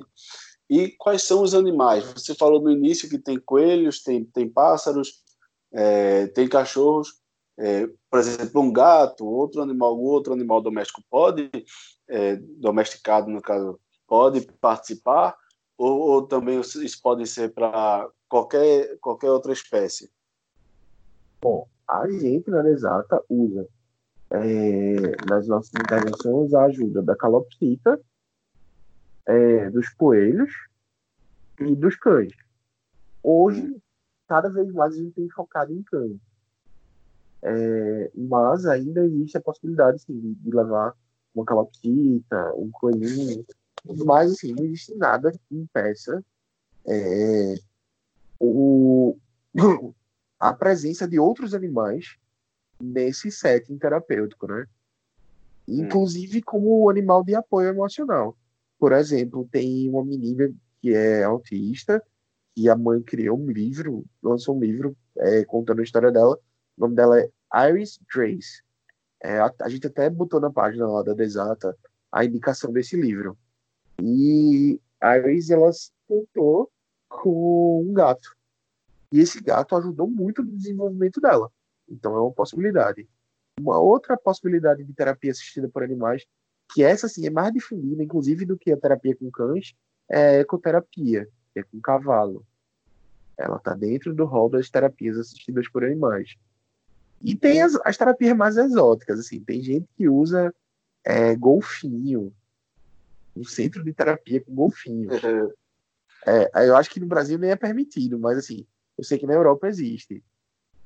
E quais são os animais? Você falou no início que tem coelhos, tem, tem pássaros, é, tem cachorros. É, por exemplo, um gato, outro animal, outro animal doméstico pode, é, domesticado no caso, pode participar, ou, ou também isso pode ser para qualquer, qualquer outra espécie?
Bom, a gente, na exata, usa é, nas nossas intervenções a ajuda da calopsita, é, dos coelhos e dos cães. Hoje, cada vez mais a gente tem focado em cães. É, mas ainda existe a possibilidade sim, de, de levar uma calopsita, um coelhinho, mas assim, não existe nada que impeça é, o, (coughs) a presença de outros animais nesse setting terapêutico, né? Inclusive como animal de apoio emocional. Por exemplo, tem uma menina que é autista e a mãe criou um livro, lançou um livro é, contando a história dela. O nome dela é Iris Grace. É, a, a, gente até botou na página lá da Desata a indicação desse livro. E a Iris, ela se contou com um gato. E esse gato ajudou muito no desenvolvimento dela. Então é uma possibilidade. Uma outra possibilidade de terapia assistida por animais, que essa sim é mais difundida, inclusive, do que a terapia com cães, é a ecoterapia, que é com cavalo. Ela está dentro do rol das terapias assistidas por animais. E tem as, as terapias mais exóticas, assim, tem gente que usa é, golfinho, um centro de terapia com golfinho. Uhum. É, eu acho que no Brasil nem é permitido, mas assim, eu sei que na Europa existe.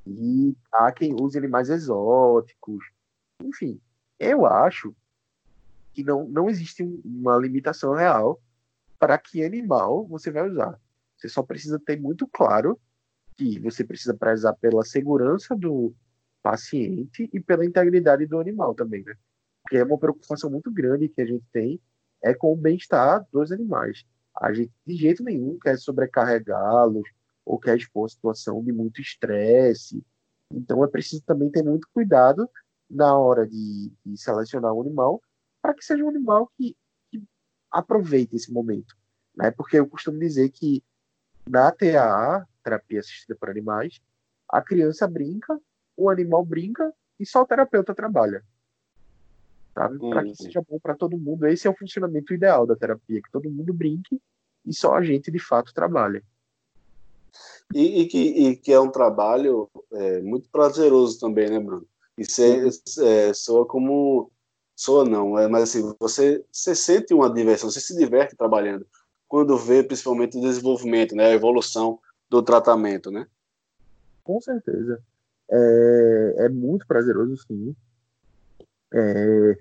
E há quem use animais exóticos. Enfim, eu acho que não, não existe uma limitação real para que animal você vai usar. Você só precisa ter muito claro que você precisa prezar pela segurança do paciente e pela integridade do animal também, né? Porque é uma preocupação muito grande que a gente tem é com o bem-estar dos animais. A gente de jeito nenhum quer sobrecarregá-los ou quer expor a situação de muito estresse. Então é preciso também ter muito cuidado na hora de, de selecionar o um animal para que seja um animal que, que, aproveite esse momento. Né? Porque eu costumo dizer que na TAA, terapia assistida por animais, a criança brinca, o animal brinca e só o terapeuta trabalha. Para que uhum. seja bom para todo mundo. Esse é o funcionamento ideal da terapia, que todo mundo brinque e só a gente de fato trabalha.
E, e, que, e que, é um trabalho é, muito prazeroso também, né, Bruno? Você é, soa como. Soa não, é, mas assim, você, você sente uma diversão, você se diverte trabalhando, quando vê principalmente o desenvolvimento, né, a evolução do tratamento, né?
Com certeza. É, é muito prazeroso, sim. É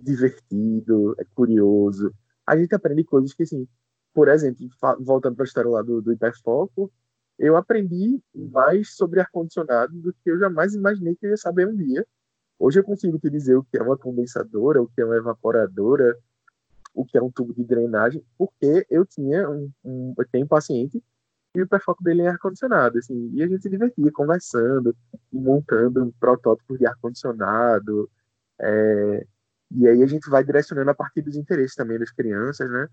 divertido, é curioso. A gente aprende coisas que, assim, por exemplo, voltando para a história lá do, do hiperfoco, eu aprendi mais sobre ar-condicionado do que eu jamais imaginei que eu ia saber um dia. Hoje eu consigo te dizer o que é uma condensadora, o que é uma evaporadora, o que é um tubo de drenagem, porque eu tinha um, um eu tenho um paciente e o hiperfoco dele é ar-condicionado, assim, e a gente se divertia conversando, montando protótipos de ar-condicionado, é, e aí a gente vai direcionando a partir dos interesses também das crianças, né?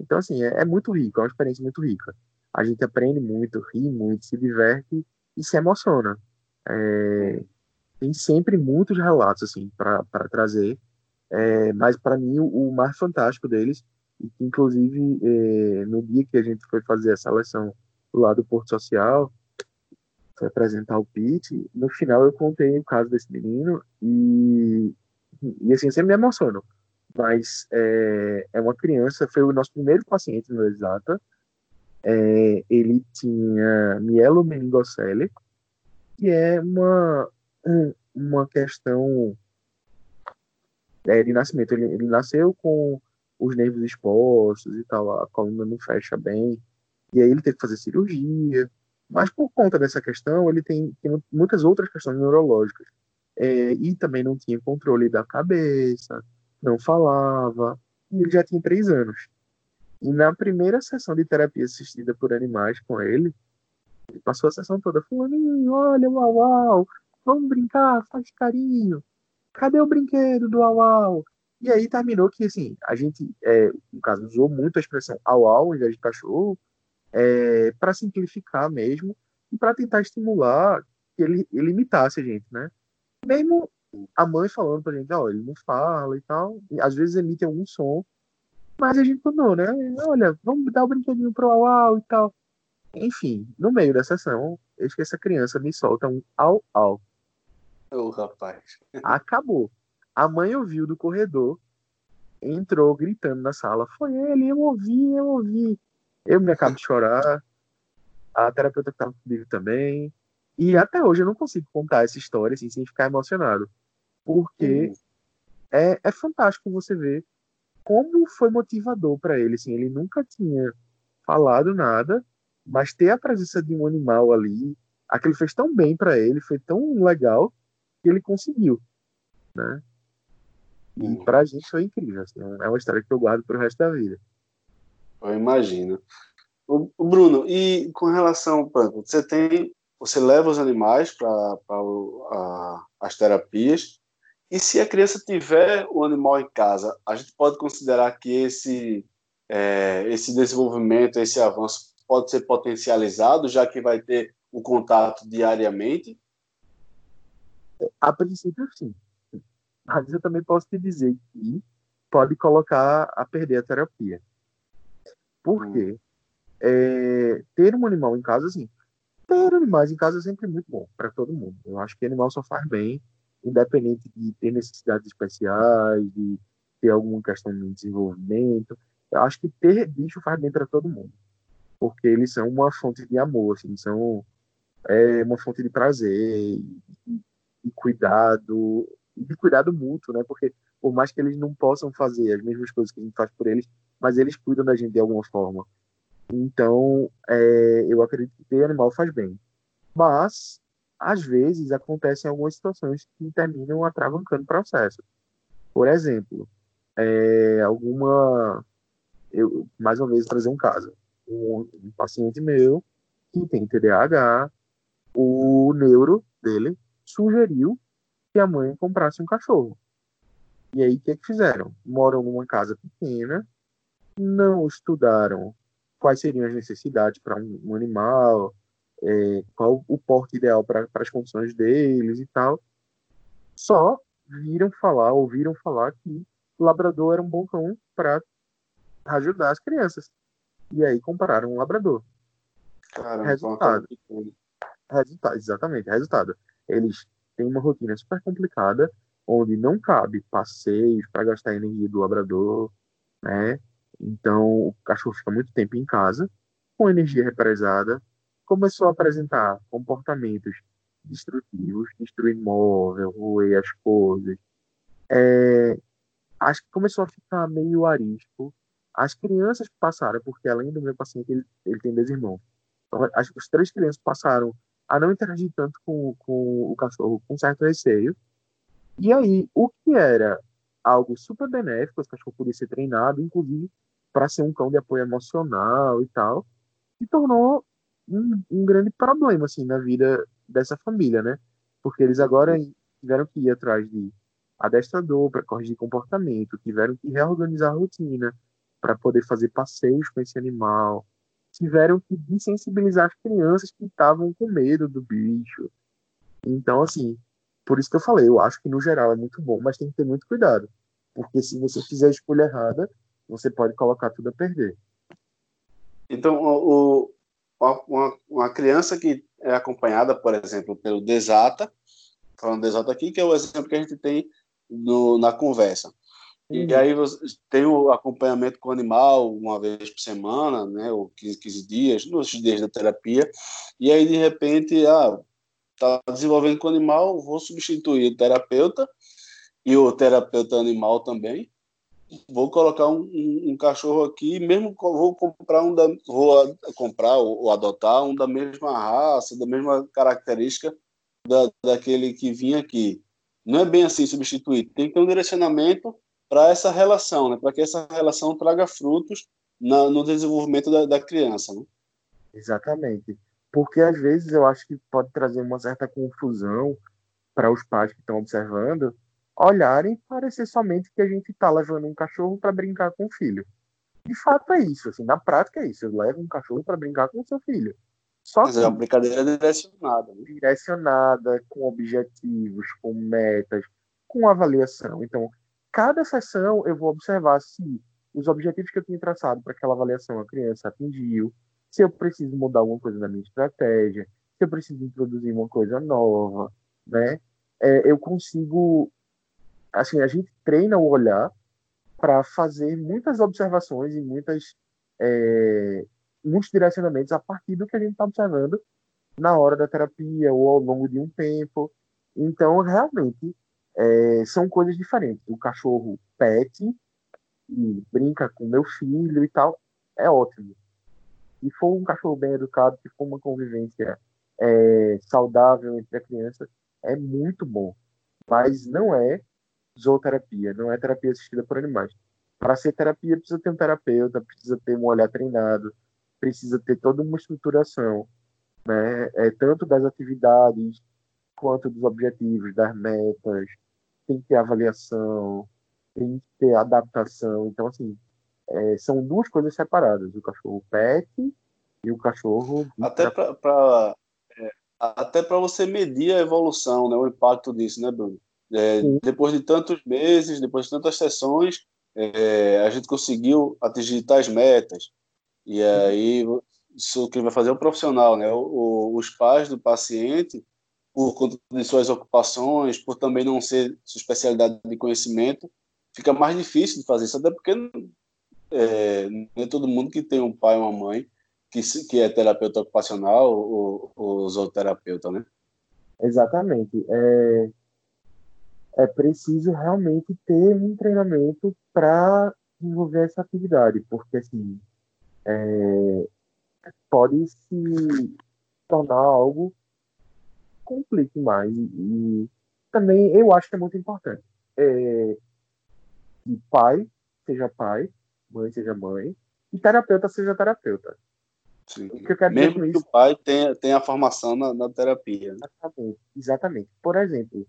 Então, assim, é, é muito rico, é uma experiência muito rica a gente aprende muito, ri muito, se diverte e se emociona. É, tem sempre muitos relatos assim para trazer, é, mas para mim o, o, mais fantástico deles, inclusive é, no dia que a gente foi fazer a seleção lá do Porto Social, foi apresentar o pitch, no final eu contei o caso desse menino e, e assim, sempre me emociono. Mas é, é uma criança, foi o nosso primeiro paciente no Exata, é, ele tinha mielomeningocele, que é uma, uma questão é, de nascimento. Ele, ele nasceu com os nervos expostos e tal, a coluna não fecha bem, e aí ele teve que fazer cirurgia, mas por conta dessa questão, ele tem, tem muitas outras questões neurológicas. É, e também não tinha controle da cabeça, não falava, e ele já tinha três anos. E na primeira sessão de terapia assistida por animais com ele, ele passou a sessão toda falando: olha, uau, uau, vamos brincar, faz carinho. Cadê o brinquedo do uau, uau? E aí terminou que, assim, a gente, é, no caso, usou muito a expressão au au em vez de cachorro, é, para simplificar mesmo e para tentar estimular que ele, ele imitasse a gente, né? Mesmo a mãe falando pra gente, ó, oh, ele não fala e tal, e às vezes emite algum som mas a gente mudou, né? Olha, vamos dar o um brinquedinho pro au au e tal. Enfim, no meio da sessão, eis que essa criança me solta um au au.
Ô, oh, rapaz.
Acabou. A mãe ouviu do corredor, entrou gritando na sala. Foi ele, eu ouvi, eu ouvi. Eu me acabo de chorar. A terapeuta que estava comigo também. E até hoje eu não consigo contar essa história assim, sem ficar emocionado. Porque hum. é, é fantástico você ver como foi motivador para ele. Assim, ele nunca tinha falado nada, mas ter a presença de um animal ali, aquilo fez tão bem para ele, foi tão legal, que ele conseguiu, né? E pra gente foi incrível, assim, é uma história que eu guardo pro resto da vida.
Eu imagino. O, Bruno, e com relação, você tem, você leva os animais para as terapias, e se a criança tiver o animal em casa, a gente pode considerar que esse, é, esse desenvolvimento, esse avanço pode ser potencializado, já que vai ter o contato diariamente?
A princípio, sim. Mas eu também posso te dizer que pode colocar a perder a terapia. Por hum. quê? É, ter um animal em casa, assim, ter animais em casa é sempre muito bom para todo mundo. Eu acho que animal só faz bem, independente de ter necessidades especiais, de ter alguma questão de desenvolvimento. Eu acho que ter bicho faz bem para todo mundo, porque eles são uma fonte de amor, assim, são é, uma fonte de prazer, de cuidado, de cuidado mútuo, né? Porque por mais que eles não possam fazer as mesmas coisas que a gente faz por eles, mas eles cuidam da gente de alguma forma. Então, é, eu acredito que ter animal faz bem. Mas, às vezes, acontecem algumas situações que terminam atravancando o processo. Por exemplo, é, alguma. Eu, mais uma vez, trazer um caso. Um, um paciente meu que tem TDAH, o neuro dele sugeriu que a mãe comprasse um cachorro. E aí, o que, que fizeram? Moram numa casa pequena, não estudaram quais seriam as necessidades para um, animal, é, qual o porte ideal para as condições deles e tal. Só viram falar, ouviram falar que o labrador era um bom cão para ajudar as crianças. E aí compararam um labrador.
Caramba, resultado.
Resultado, exatamente, resultado. Eles têm uma rotina super complicada, onde não cabe passeios para gastar a energia do labrador, né? Então, o cachorro fica muito tempo em casa, com energia represada, começou a apresentar comportamentos destrutivos, destruir móvel, roer as coisas. É, acho que começou a ficar meio arisco. As crianças passaram, porque além do meu paciente, ele, ele tem dois irmãos. Então, as, as três crianças passaram a não interagir tanto com, com o cachorro com certo receio. E aí, o que era algo super benéfico, o cachorro podia ser treinado, inclusive para ser um cão de apoio emocional e tal, se tornou um, um, grande problema assim na vida dessa família, né? Porque eles agora tiveram que ir atrás de adestrador para corrigir comportamento, tiveram que reorganizar a rotina para poder fazer passeios com esse animal, tiveram que desensibilizar as crianças que estavam com medo do bicho. Então, assim, por isso que eu falei, eu acho que no geral é muito bom, mas tem que ter muito cuidado, porque se você fizer a escolha errada, você pode colocar tudo a perder.
Então, o, uma, uma criança que é acompanhada, por exemplo, pelo Desata, falando Desata aqui, que é o exemplo que a gente tem no, na conversa. Uhum. E aí você tem o acompanhamento com o animal uma vez por semana, né, ou 15, 15 dias, nos dias da terapia, e aí de repente, ah, tá desenvolvendo com o animal, vou substituir o terapeuta e o terapeuta animal também, vou colocar um, um, um, cachorro aqui, mesmo vou comprar um da, vou comprar ou, ou, adotar um da mesma raça, da mesma característica da, daquele que vinha aqui. Não é bem assim substituir, tem que ter um direcionamento para essa relação, né? para que essa relação traga frutos na, no desenvolvimento da, da criança. Né?
Exatamente. Porque às vezes eu acho que pode trazer uma certa confusão para os pais que estão observando, olharem e parecer somente que a gente está levando um cachorro para brincar com o filho. De fato é isso, assim, na prática é isso. Eu levo um cachorro para brincar com o seu filho.
Só Mas que, é uma brincadeira direcionada. Né?
Direcionada, com objetivos, com metas, com avaliação. Então, cada sessão eu vou observar se os objetivos que eu tinha traçado para aquela avaliação a criança atingiu, se eu preciso mudar alguma coisa na minha estratégia, se eu preciso introduzir uma coisa nova, né? É, eu consigo assim, a gente treina o olhar para fazer muitas observações e muitas, é, muitos direcionamentos a partir do que a gente está observando na hora da terapia ou ao longo de um tempo. Então, realmente, é, são coisas diferentes. O cachorro pet e brinca com meu filho e tal, é ótimo. Se for um cachorro bem educado, se for uma convivência é, saudável entre a criança, é muito bom. mas não é zooterapia, não é terapia assistida por animais. Para ser terapia, precisa ter um terapeuta, precisa ter um olhar treinado, precisa ter toda uma estruturação, né? É, tanto das atividades quanto dos objetivos, das metas, tem que ter avaliação, tem que ter adaptação. Então, assim, é, são duas coisas separadas: o cachorro pet e o cachorro.
Até para é, até para você medir a evolução, né, o impacto disso, né, Bruno? É, depois de tantos meses, depois de tantas sessões, é, a gente conseguiu atingir tais metas. E aí, isso que vai fazer o profissional, né? O, o, os pais do paciente, por conta de suas ocupações, por também não ser sua especialidade de conhecimento, fica mais difícil de fazer isso, até porque é, não é todo mundo que tem um pai ou uma mãe que, que é terapeuta ocupacional ou, ou zooterapeuta, né?
Exatamente. É, é preciso realmente ter um treinamento para desenvolver essa atividade, porque assim é, pode se tornar algo complique mais e também eu acho que é muito importante é, que pai seja pai, mãe seja mãe e terapeuta seja terapeuta.
Sim. O que eu quero Mesmo que isso, o pai tenha, tenha a formação na, na terapia. Né?
Exatamente, exatamente. Por exemplo,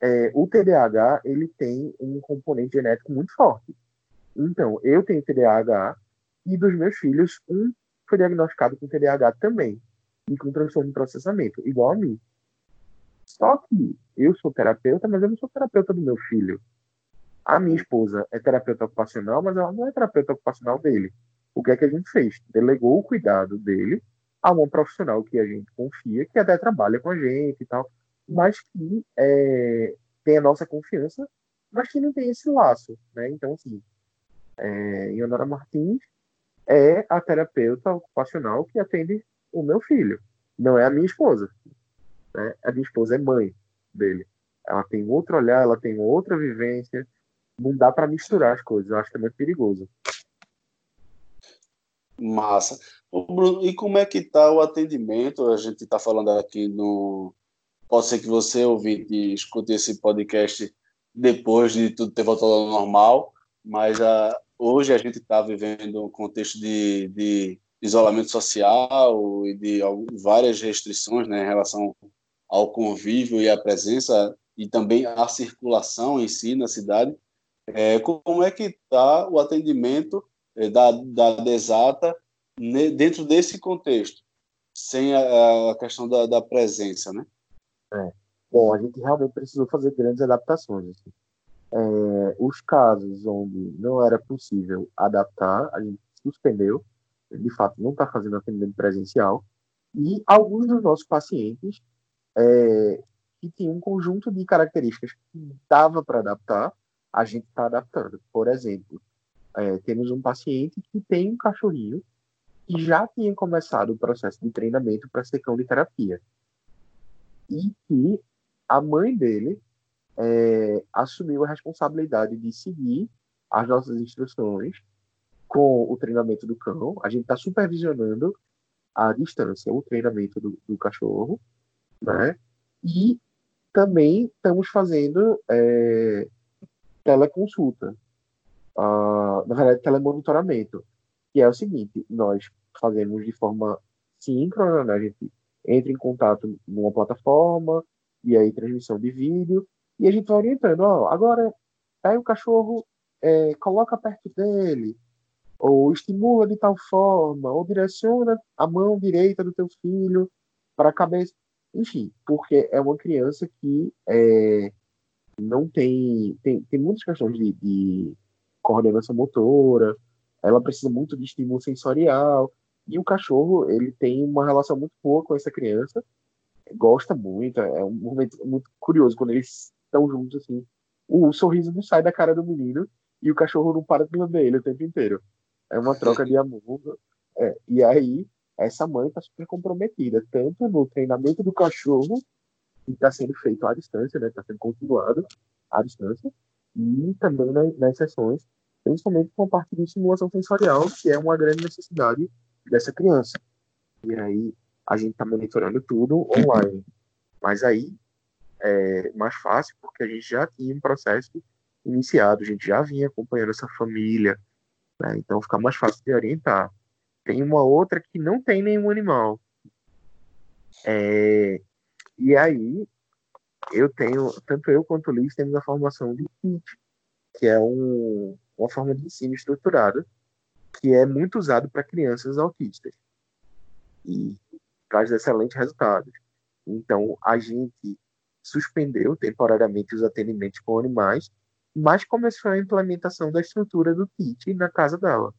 é, o TDAH ele tem um componente genético muito forte. Então, eu tenho TDAH e dos meus filhos, um foi diagnosticado com TDAH também e com transtorno de processamento, igual a mim. Só que eu sou terapeuta, mas eu não sou terapeuta do meu filho. A minha esposa é terapeuta ocupacional, mas ela não é terapeuta ocupacional dele. O que é que a gente fez? Delegou o cuidado dele a um profissional que a gente confia, que até trabalha com a gente e tal, mas que é, tem a nossa confiança, mas que não tem esse laço, né? Então, assim, é, Ionora Martins é a terapeuta ocupacional que atende o meu filho, não é a minha esposa. Né? A minha esposa é mãe dele. Ela tem outro olhar, ela tem outra vivência. Não dá para misturar as coisas. Eu acho que é muito perigoso.
Massa. Bruno, e como é que está o atendimento? A gente está falando aqui no Pode ser que você, ouvinte, escute esse podcast depois de tudo ter voltado ao normal, mas uh, hoje a gente está vivendo um contexto de, de, isolamento social e de várias restrições né, em relação ao convívio e à presença e também à circulação em si na cidade. É, como é que está o atendimento é, da, da Desata dentro desse contexto, sem a, a questão da, da presença, né?
É. Bom, a gente realmente precisou fazer grandes adaptações. Assim. É, os casos onde não era possível adaptar, a gente suspendeu, de fato não está fazendo atendimento presencial, e alguns dos nossos pacientes é, que tinham um conjunto de características que dava para adaptar, a gente está adaptando. Por exemplo, é, temos um paciente que tem um cachorrinho que já tinha começado o processo de treinamento para ser cão de terapia e que a mãe dele é, assumiu a responsabilidade de seguir as nossas instruções com o treinamento do cão. A gente está supervisionando à distância o treinamento do, do, cachorro, né? E também estamos fazendo é, teleconsulta, uh, na verdade, telemonitoramento, que é o seguinte: nós fazemos de forma síncrona, né? a gente entra em contato numa plataforma, e aí transmissão de vídeo, e a gente vai orientando, ó, agora pega o cachorro, é, coloca perto dele, ou estimula de tal forma, ou direciona a mão direita do teu filho para a cabeça, enfim, porque é uma criança que é, não tem, tem, tem muitas questões de, de coordenação motora, ela precisa muito de estímulo sensorial, e o cachorro, ele tem uma relação muito boa com essa criança, gosta muito, é um momento muito curioso quando eles estão juntos, assim. O, o sorriso não sai da cara do menino e o cachorro não para de lamber ele o tempo inteiro. É uma troca de amor. É, e aí, essa mãe está super comprometida, tanto no treinamento do cachorro, que está sendo feito à distância, né? Está sendo continuado à distância, e também nas, nas sessões, principalmente com a parte de simulação sensorial, que é uma grande necessidade dessa criança. E aí a gente está monitorando tudo online. Mas aí é, mais fácil, porque a gente já tinha um processo iniciado, a gente já vinha acompanhando essa família, né? então fica mais fácil de orientar. Tem uma outra que não tem nenhum animal. É, e aí, eu tenho, tanto eu quanto o Liz temos a formação de KIT, que é um, uma forma de ensino estruturada, que é muito usado para crianças autistas. E traz excelentes resultados. Então, a gente suspendeu temporariamente os atendimentos com animais, mas começou a implementação da estrutura do kit na casa dela.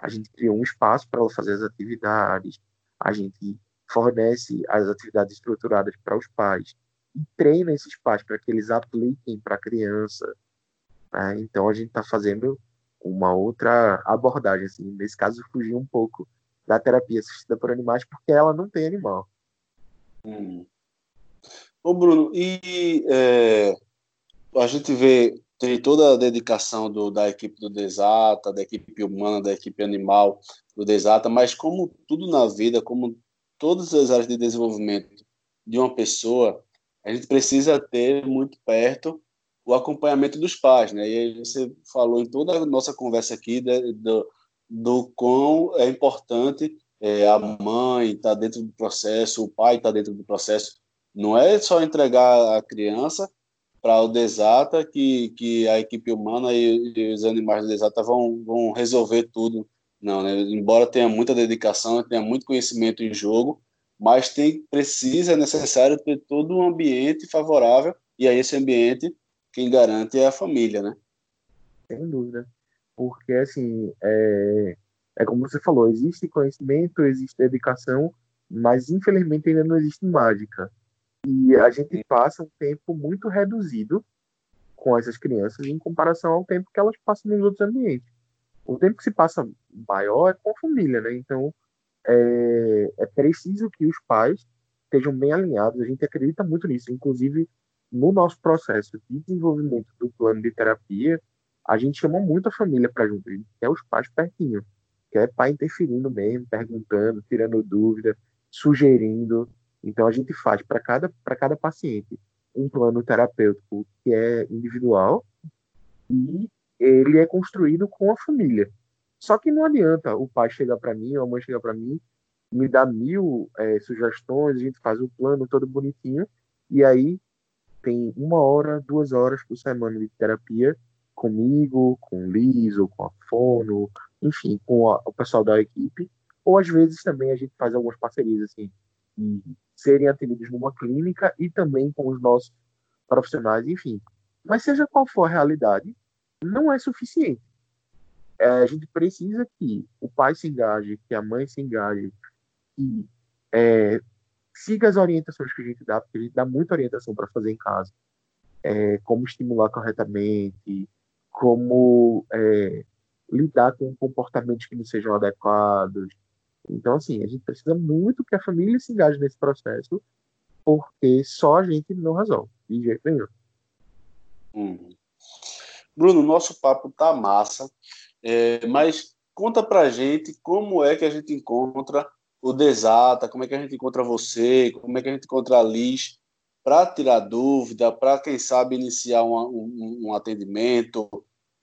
A gente criou um espaço para ela fazer as atividades, a gente fornece as atividades estruturadas para os pais e treina esses pais para que eles apliquem para a criança. Né? Então a gente está fazendo uma outra abordagem, assim, nesse caso fugir um pouco da terapia assistida por animais porque ela não tem animal.
Hum. Ô Bruno, e é, a gente vê tem toda a dedicação do, da equipe do Desata, da equipe humana, da equipe animal do Desata, mas como tudo na vida, como todas as áreas de desenvolvimento de uma pessoa, a gente precisa ter muito perto o acompanhamento dos pais, né? E você falou em toda a nossa conversa aqui de, do, do quão é importante é, a mãe estar tá dentro do processo, o pai estar tá dentro do processo. Não é só entregar a criança para o Desata que, que a equipe humana e, e os animais do Desata vão, vão resolver tudo não, né? Embora tenha muita dedicação, tenha muito conhecimento em jogo, mas tem precisa, é necessário ter todo um ambiente favorável e aí esse ambiente quem garante é a família, né?
Sem dúvida, porque assim é, é como você falou, existe conhecimento, existe dedicação, mas infelizmente ainda não existe mágica e a gente passa um tempo muito reduzido com essas crianças em comparação ao tempo que elas passam nos outros ambientes o tempo que se passa maior é com a família, né? Então, é, é preciso que os pais estejam bem alinhados. A gente acredita muito nisso. Inclusive, no nosso processo de desenvolvimento do plano de terapia, a gente chama muito a família para junto. A gente quer os pais pertinho. Quer pai interferindo mesmo, perguntando, tirando dúvida, sugerindo. Então, a gente faz para cada, cada paciente um plano terapêutico que é individual e ele é construído com a família. Só que não adianta o pai chegar para mim, ou a mãe chegar para mim, me dar mil é, sugestões, a gente faz o um plano todo bonitinho, e aí tem uma hora, duas horas por semana de terapia comigo, com o Liz, ou com a Fono, enfim, com a, o pessoal da equipe. Ou às vezes também a gente faz algumas parcerias, assim, serem atendidos numa clínica e também com os nossos profissionais, enfim. Mas seja qual for a realidade, não é suficiente. É, a gente precisa que o pai se engaje, que a mãe se engaje, que é, siga as orientações que a gente dá, porque a gente dá muita orientação para fazer em casa. É, como estimular corretamente, como é, lidar com comportamentos que não sejam adequados. Então, assim, a gente precisa muito que a família se engaje nesse processo, porque só a gente não resolve, de jeito nenhum.
Hum. Bruno, nosso papo tá massa, é, mas conta pra gente como é que a gente encontra o Desata, como é que a gente encontra você, como é que a gente encontra a Liz, para tirar dúvida, para quem sabe iniciar um, um, um atendimento,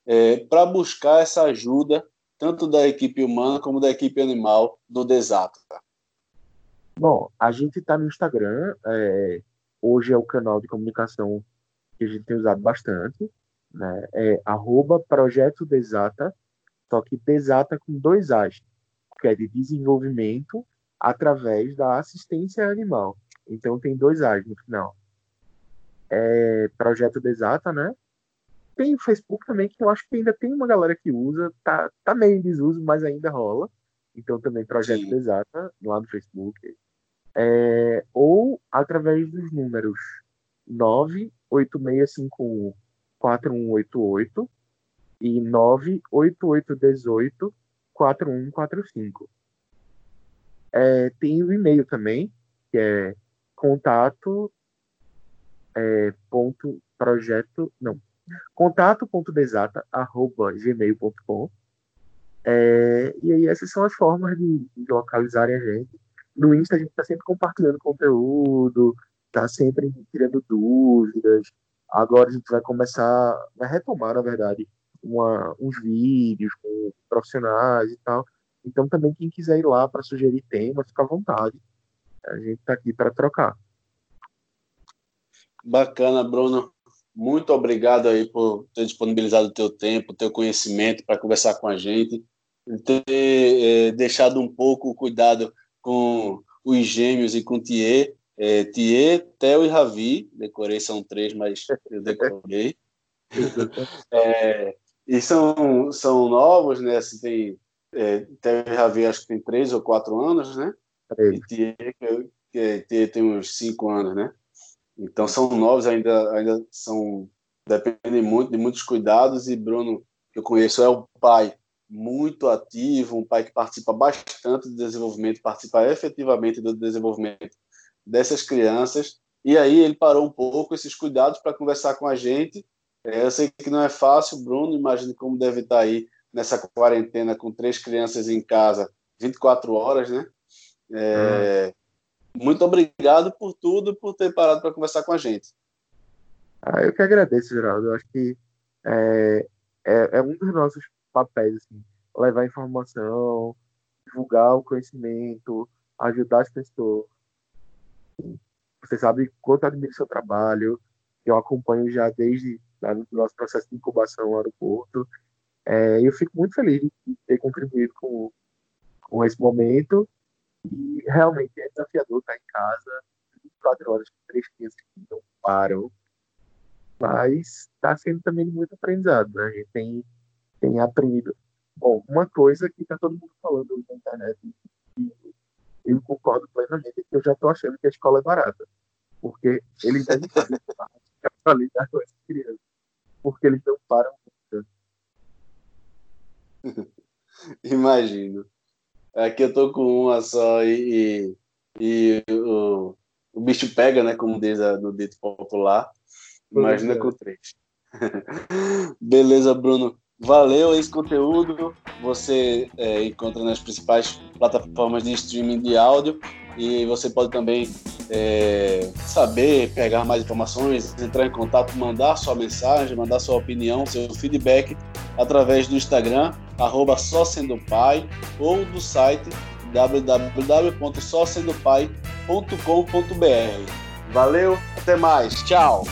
é, para buscar essa ajuda, tanto da equipe humana como da equipe animal do Desata.
Bom, a gente está no Instagram, é, hoje é o canal de comunicação que a gente tem usado bastante né? É arroba projeto desata, só que desata com dois A's, que é de desenvolvimento através da assistência animal. Então tem dois A's no final. É projeto desata, né? Tem o Facebook também, que eu acho que ainda tem uma galera que usa, tá, tá meio em desuso, mas ainda rola. Então também Projeto Sim. Desata, lá no Facebook. É, ou através dos números 98651 4188 e 98818 4145. É, tem o e-mail também, que é contato é, ponto projeto, não, contato.desata arroba gmail.com é, e aí essas são as formas de, de localizarem a gente. No Insta a gente está sempre compartilhando conteúdo, está sempre tirando dúvidas. Agora a gente vai começar, vai retomar, na verdade, uma, uns vídeos com profissionais e tal. Então, também, quem quiser ir lá para sugerir temas, fica à vontade. A gente está aqui para trocar.
Bacana, Bruno. Muito obrigado aí por ter disponibilizado o teu tempo, o teu conhecimento para conversar com a gente, ter é, deixado um pouco o cuidado com os gêmeos e com o Thier. É, Thier, Theo e Ravi, decorei, são três, mas eu decorei. (laughs) é, e são, são novos, né? Assim, tem, é, Theo e Ravi acho que tem três ou quatro anos, né? E Thier, que, que, Thier tem uns cinco anos, né? Então são novos ainda, ainda são dependem muito de muitos cuidados e Bruno que eu conheço é o pai muito ativo, um pai que participa bastante do desenvolvimento, participa efetivamente do desenvolvimento dessas crianças. E aí ele parou um pouco esses cuidados para conversar com a gente. É, eu sei que não é fácil, Bruno, imagine como deve estar aí nessa quarentena com três crianças em casa, 24 horas, né? É, muito obrigado por tudo, por ter parado para conversar com a gente.
Ah, eu que agradeço, Geraldo. Eu acho que é, é, é, um dos nossos papéis, assim, levar informação, divulgar o conhecimento, ajudar as pessoas. Você sabe quanto admiro seu trabalho, eu acompanho já desde o nosso processo de incubação no aeroporto. É, eu fico muito feliz de ter contribuído com, com esse momento e realmente é desafiador estar em casa 24 horas com três crianças que não param. Mas está sendo também muito aprendizado, né? A gente tem, tem aprendido. Bom, uma coisa que está todo mundo falando na internet, e eu concordo plenamente, é que eu já estou achando que a escola é barata. Porque eles devem (laughs) fazer para lidar com essas crianças. Porque eles não param. (laughs)
Imagino. Aqui eu tô com uma só e, e, e o, o bicho pega, né? Como diz no dito popular. Imagina é. com três. (laughs) Beleza, Bruno. Valeu esse conteúdo. Você é, encontra nas principais plataformas de streaming de áudio e você pode também é, saber, pegar mais informações, entrar em contato, mandar sua mensagem, mandar sua opinião, seu feedback através do Instagram, arroba só sendo pai, ou do site www.socendopai.com.br. Valeu, até mais, tchau!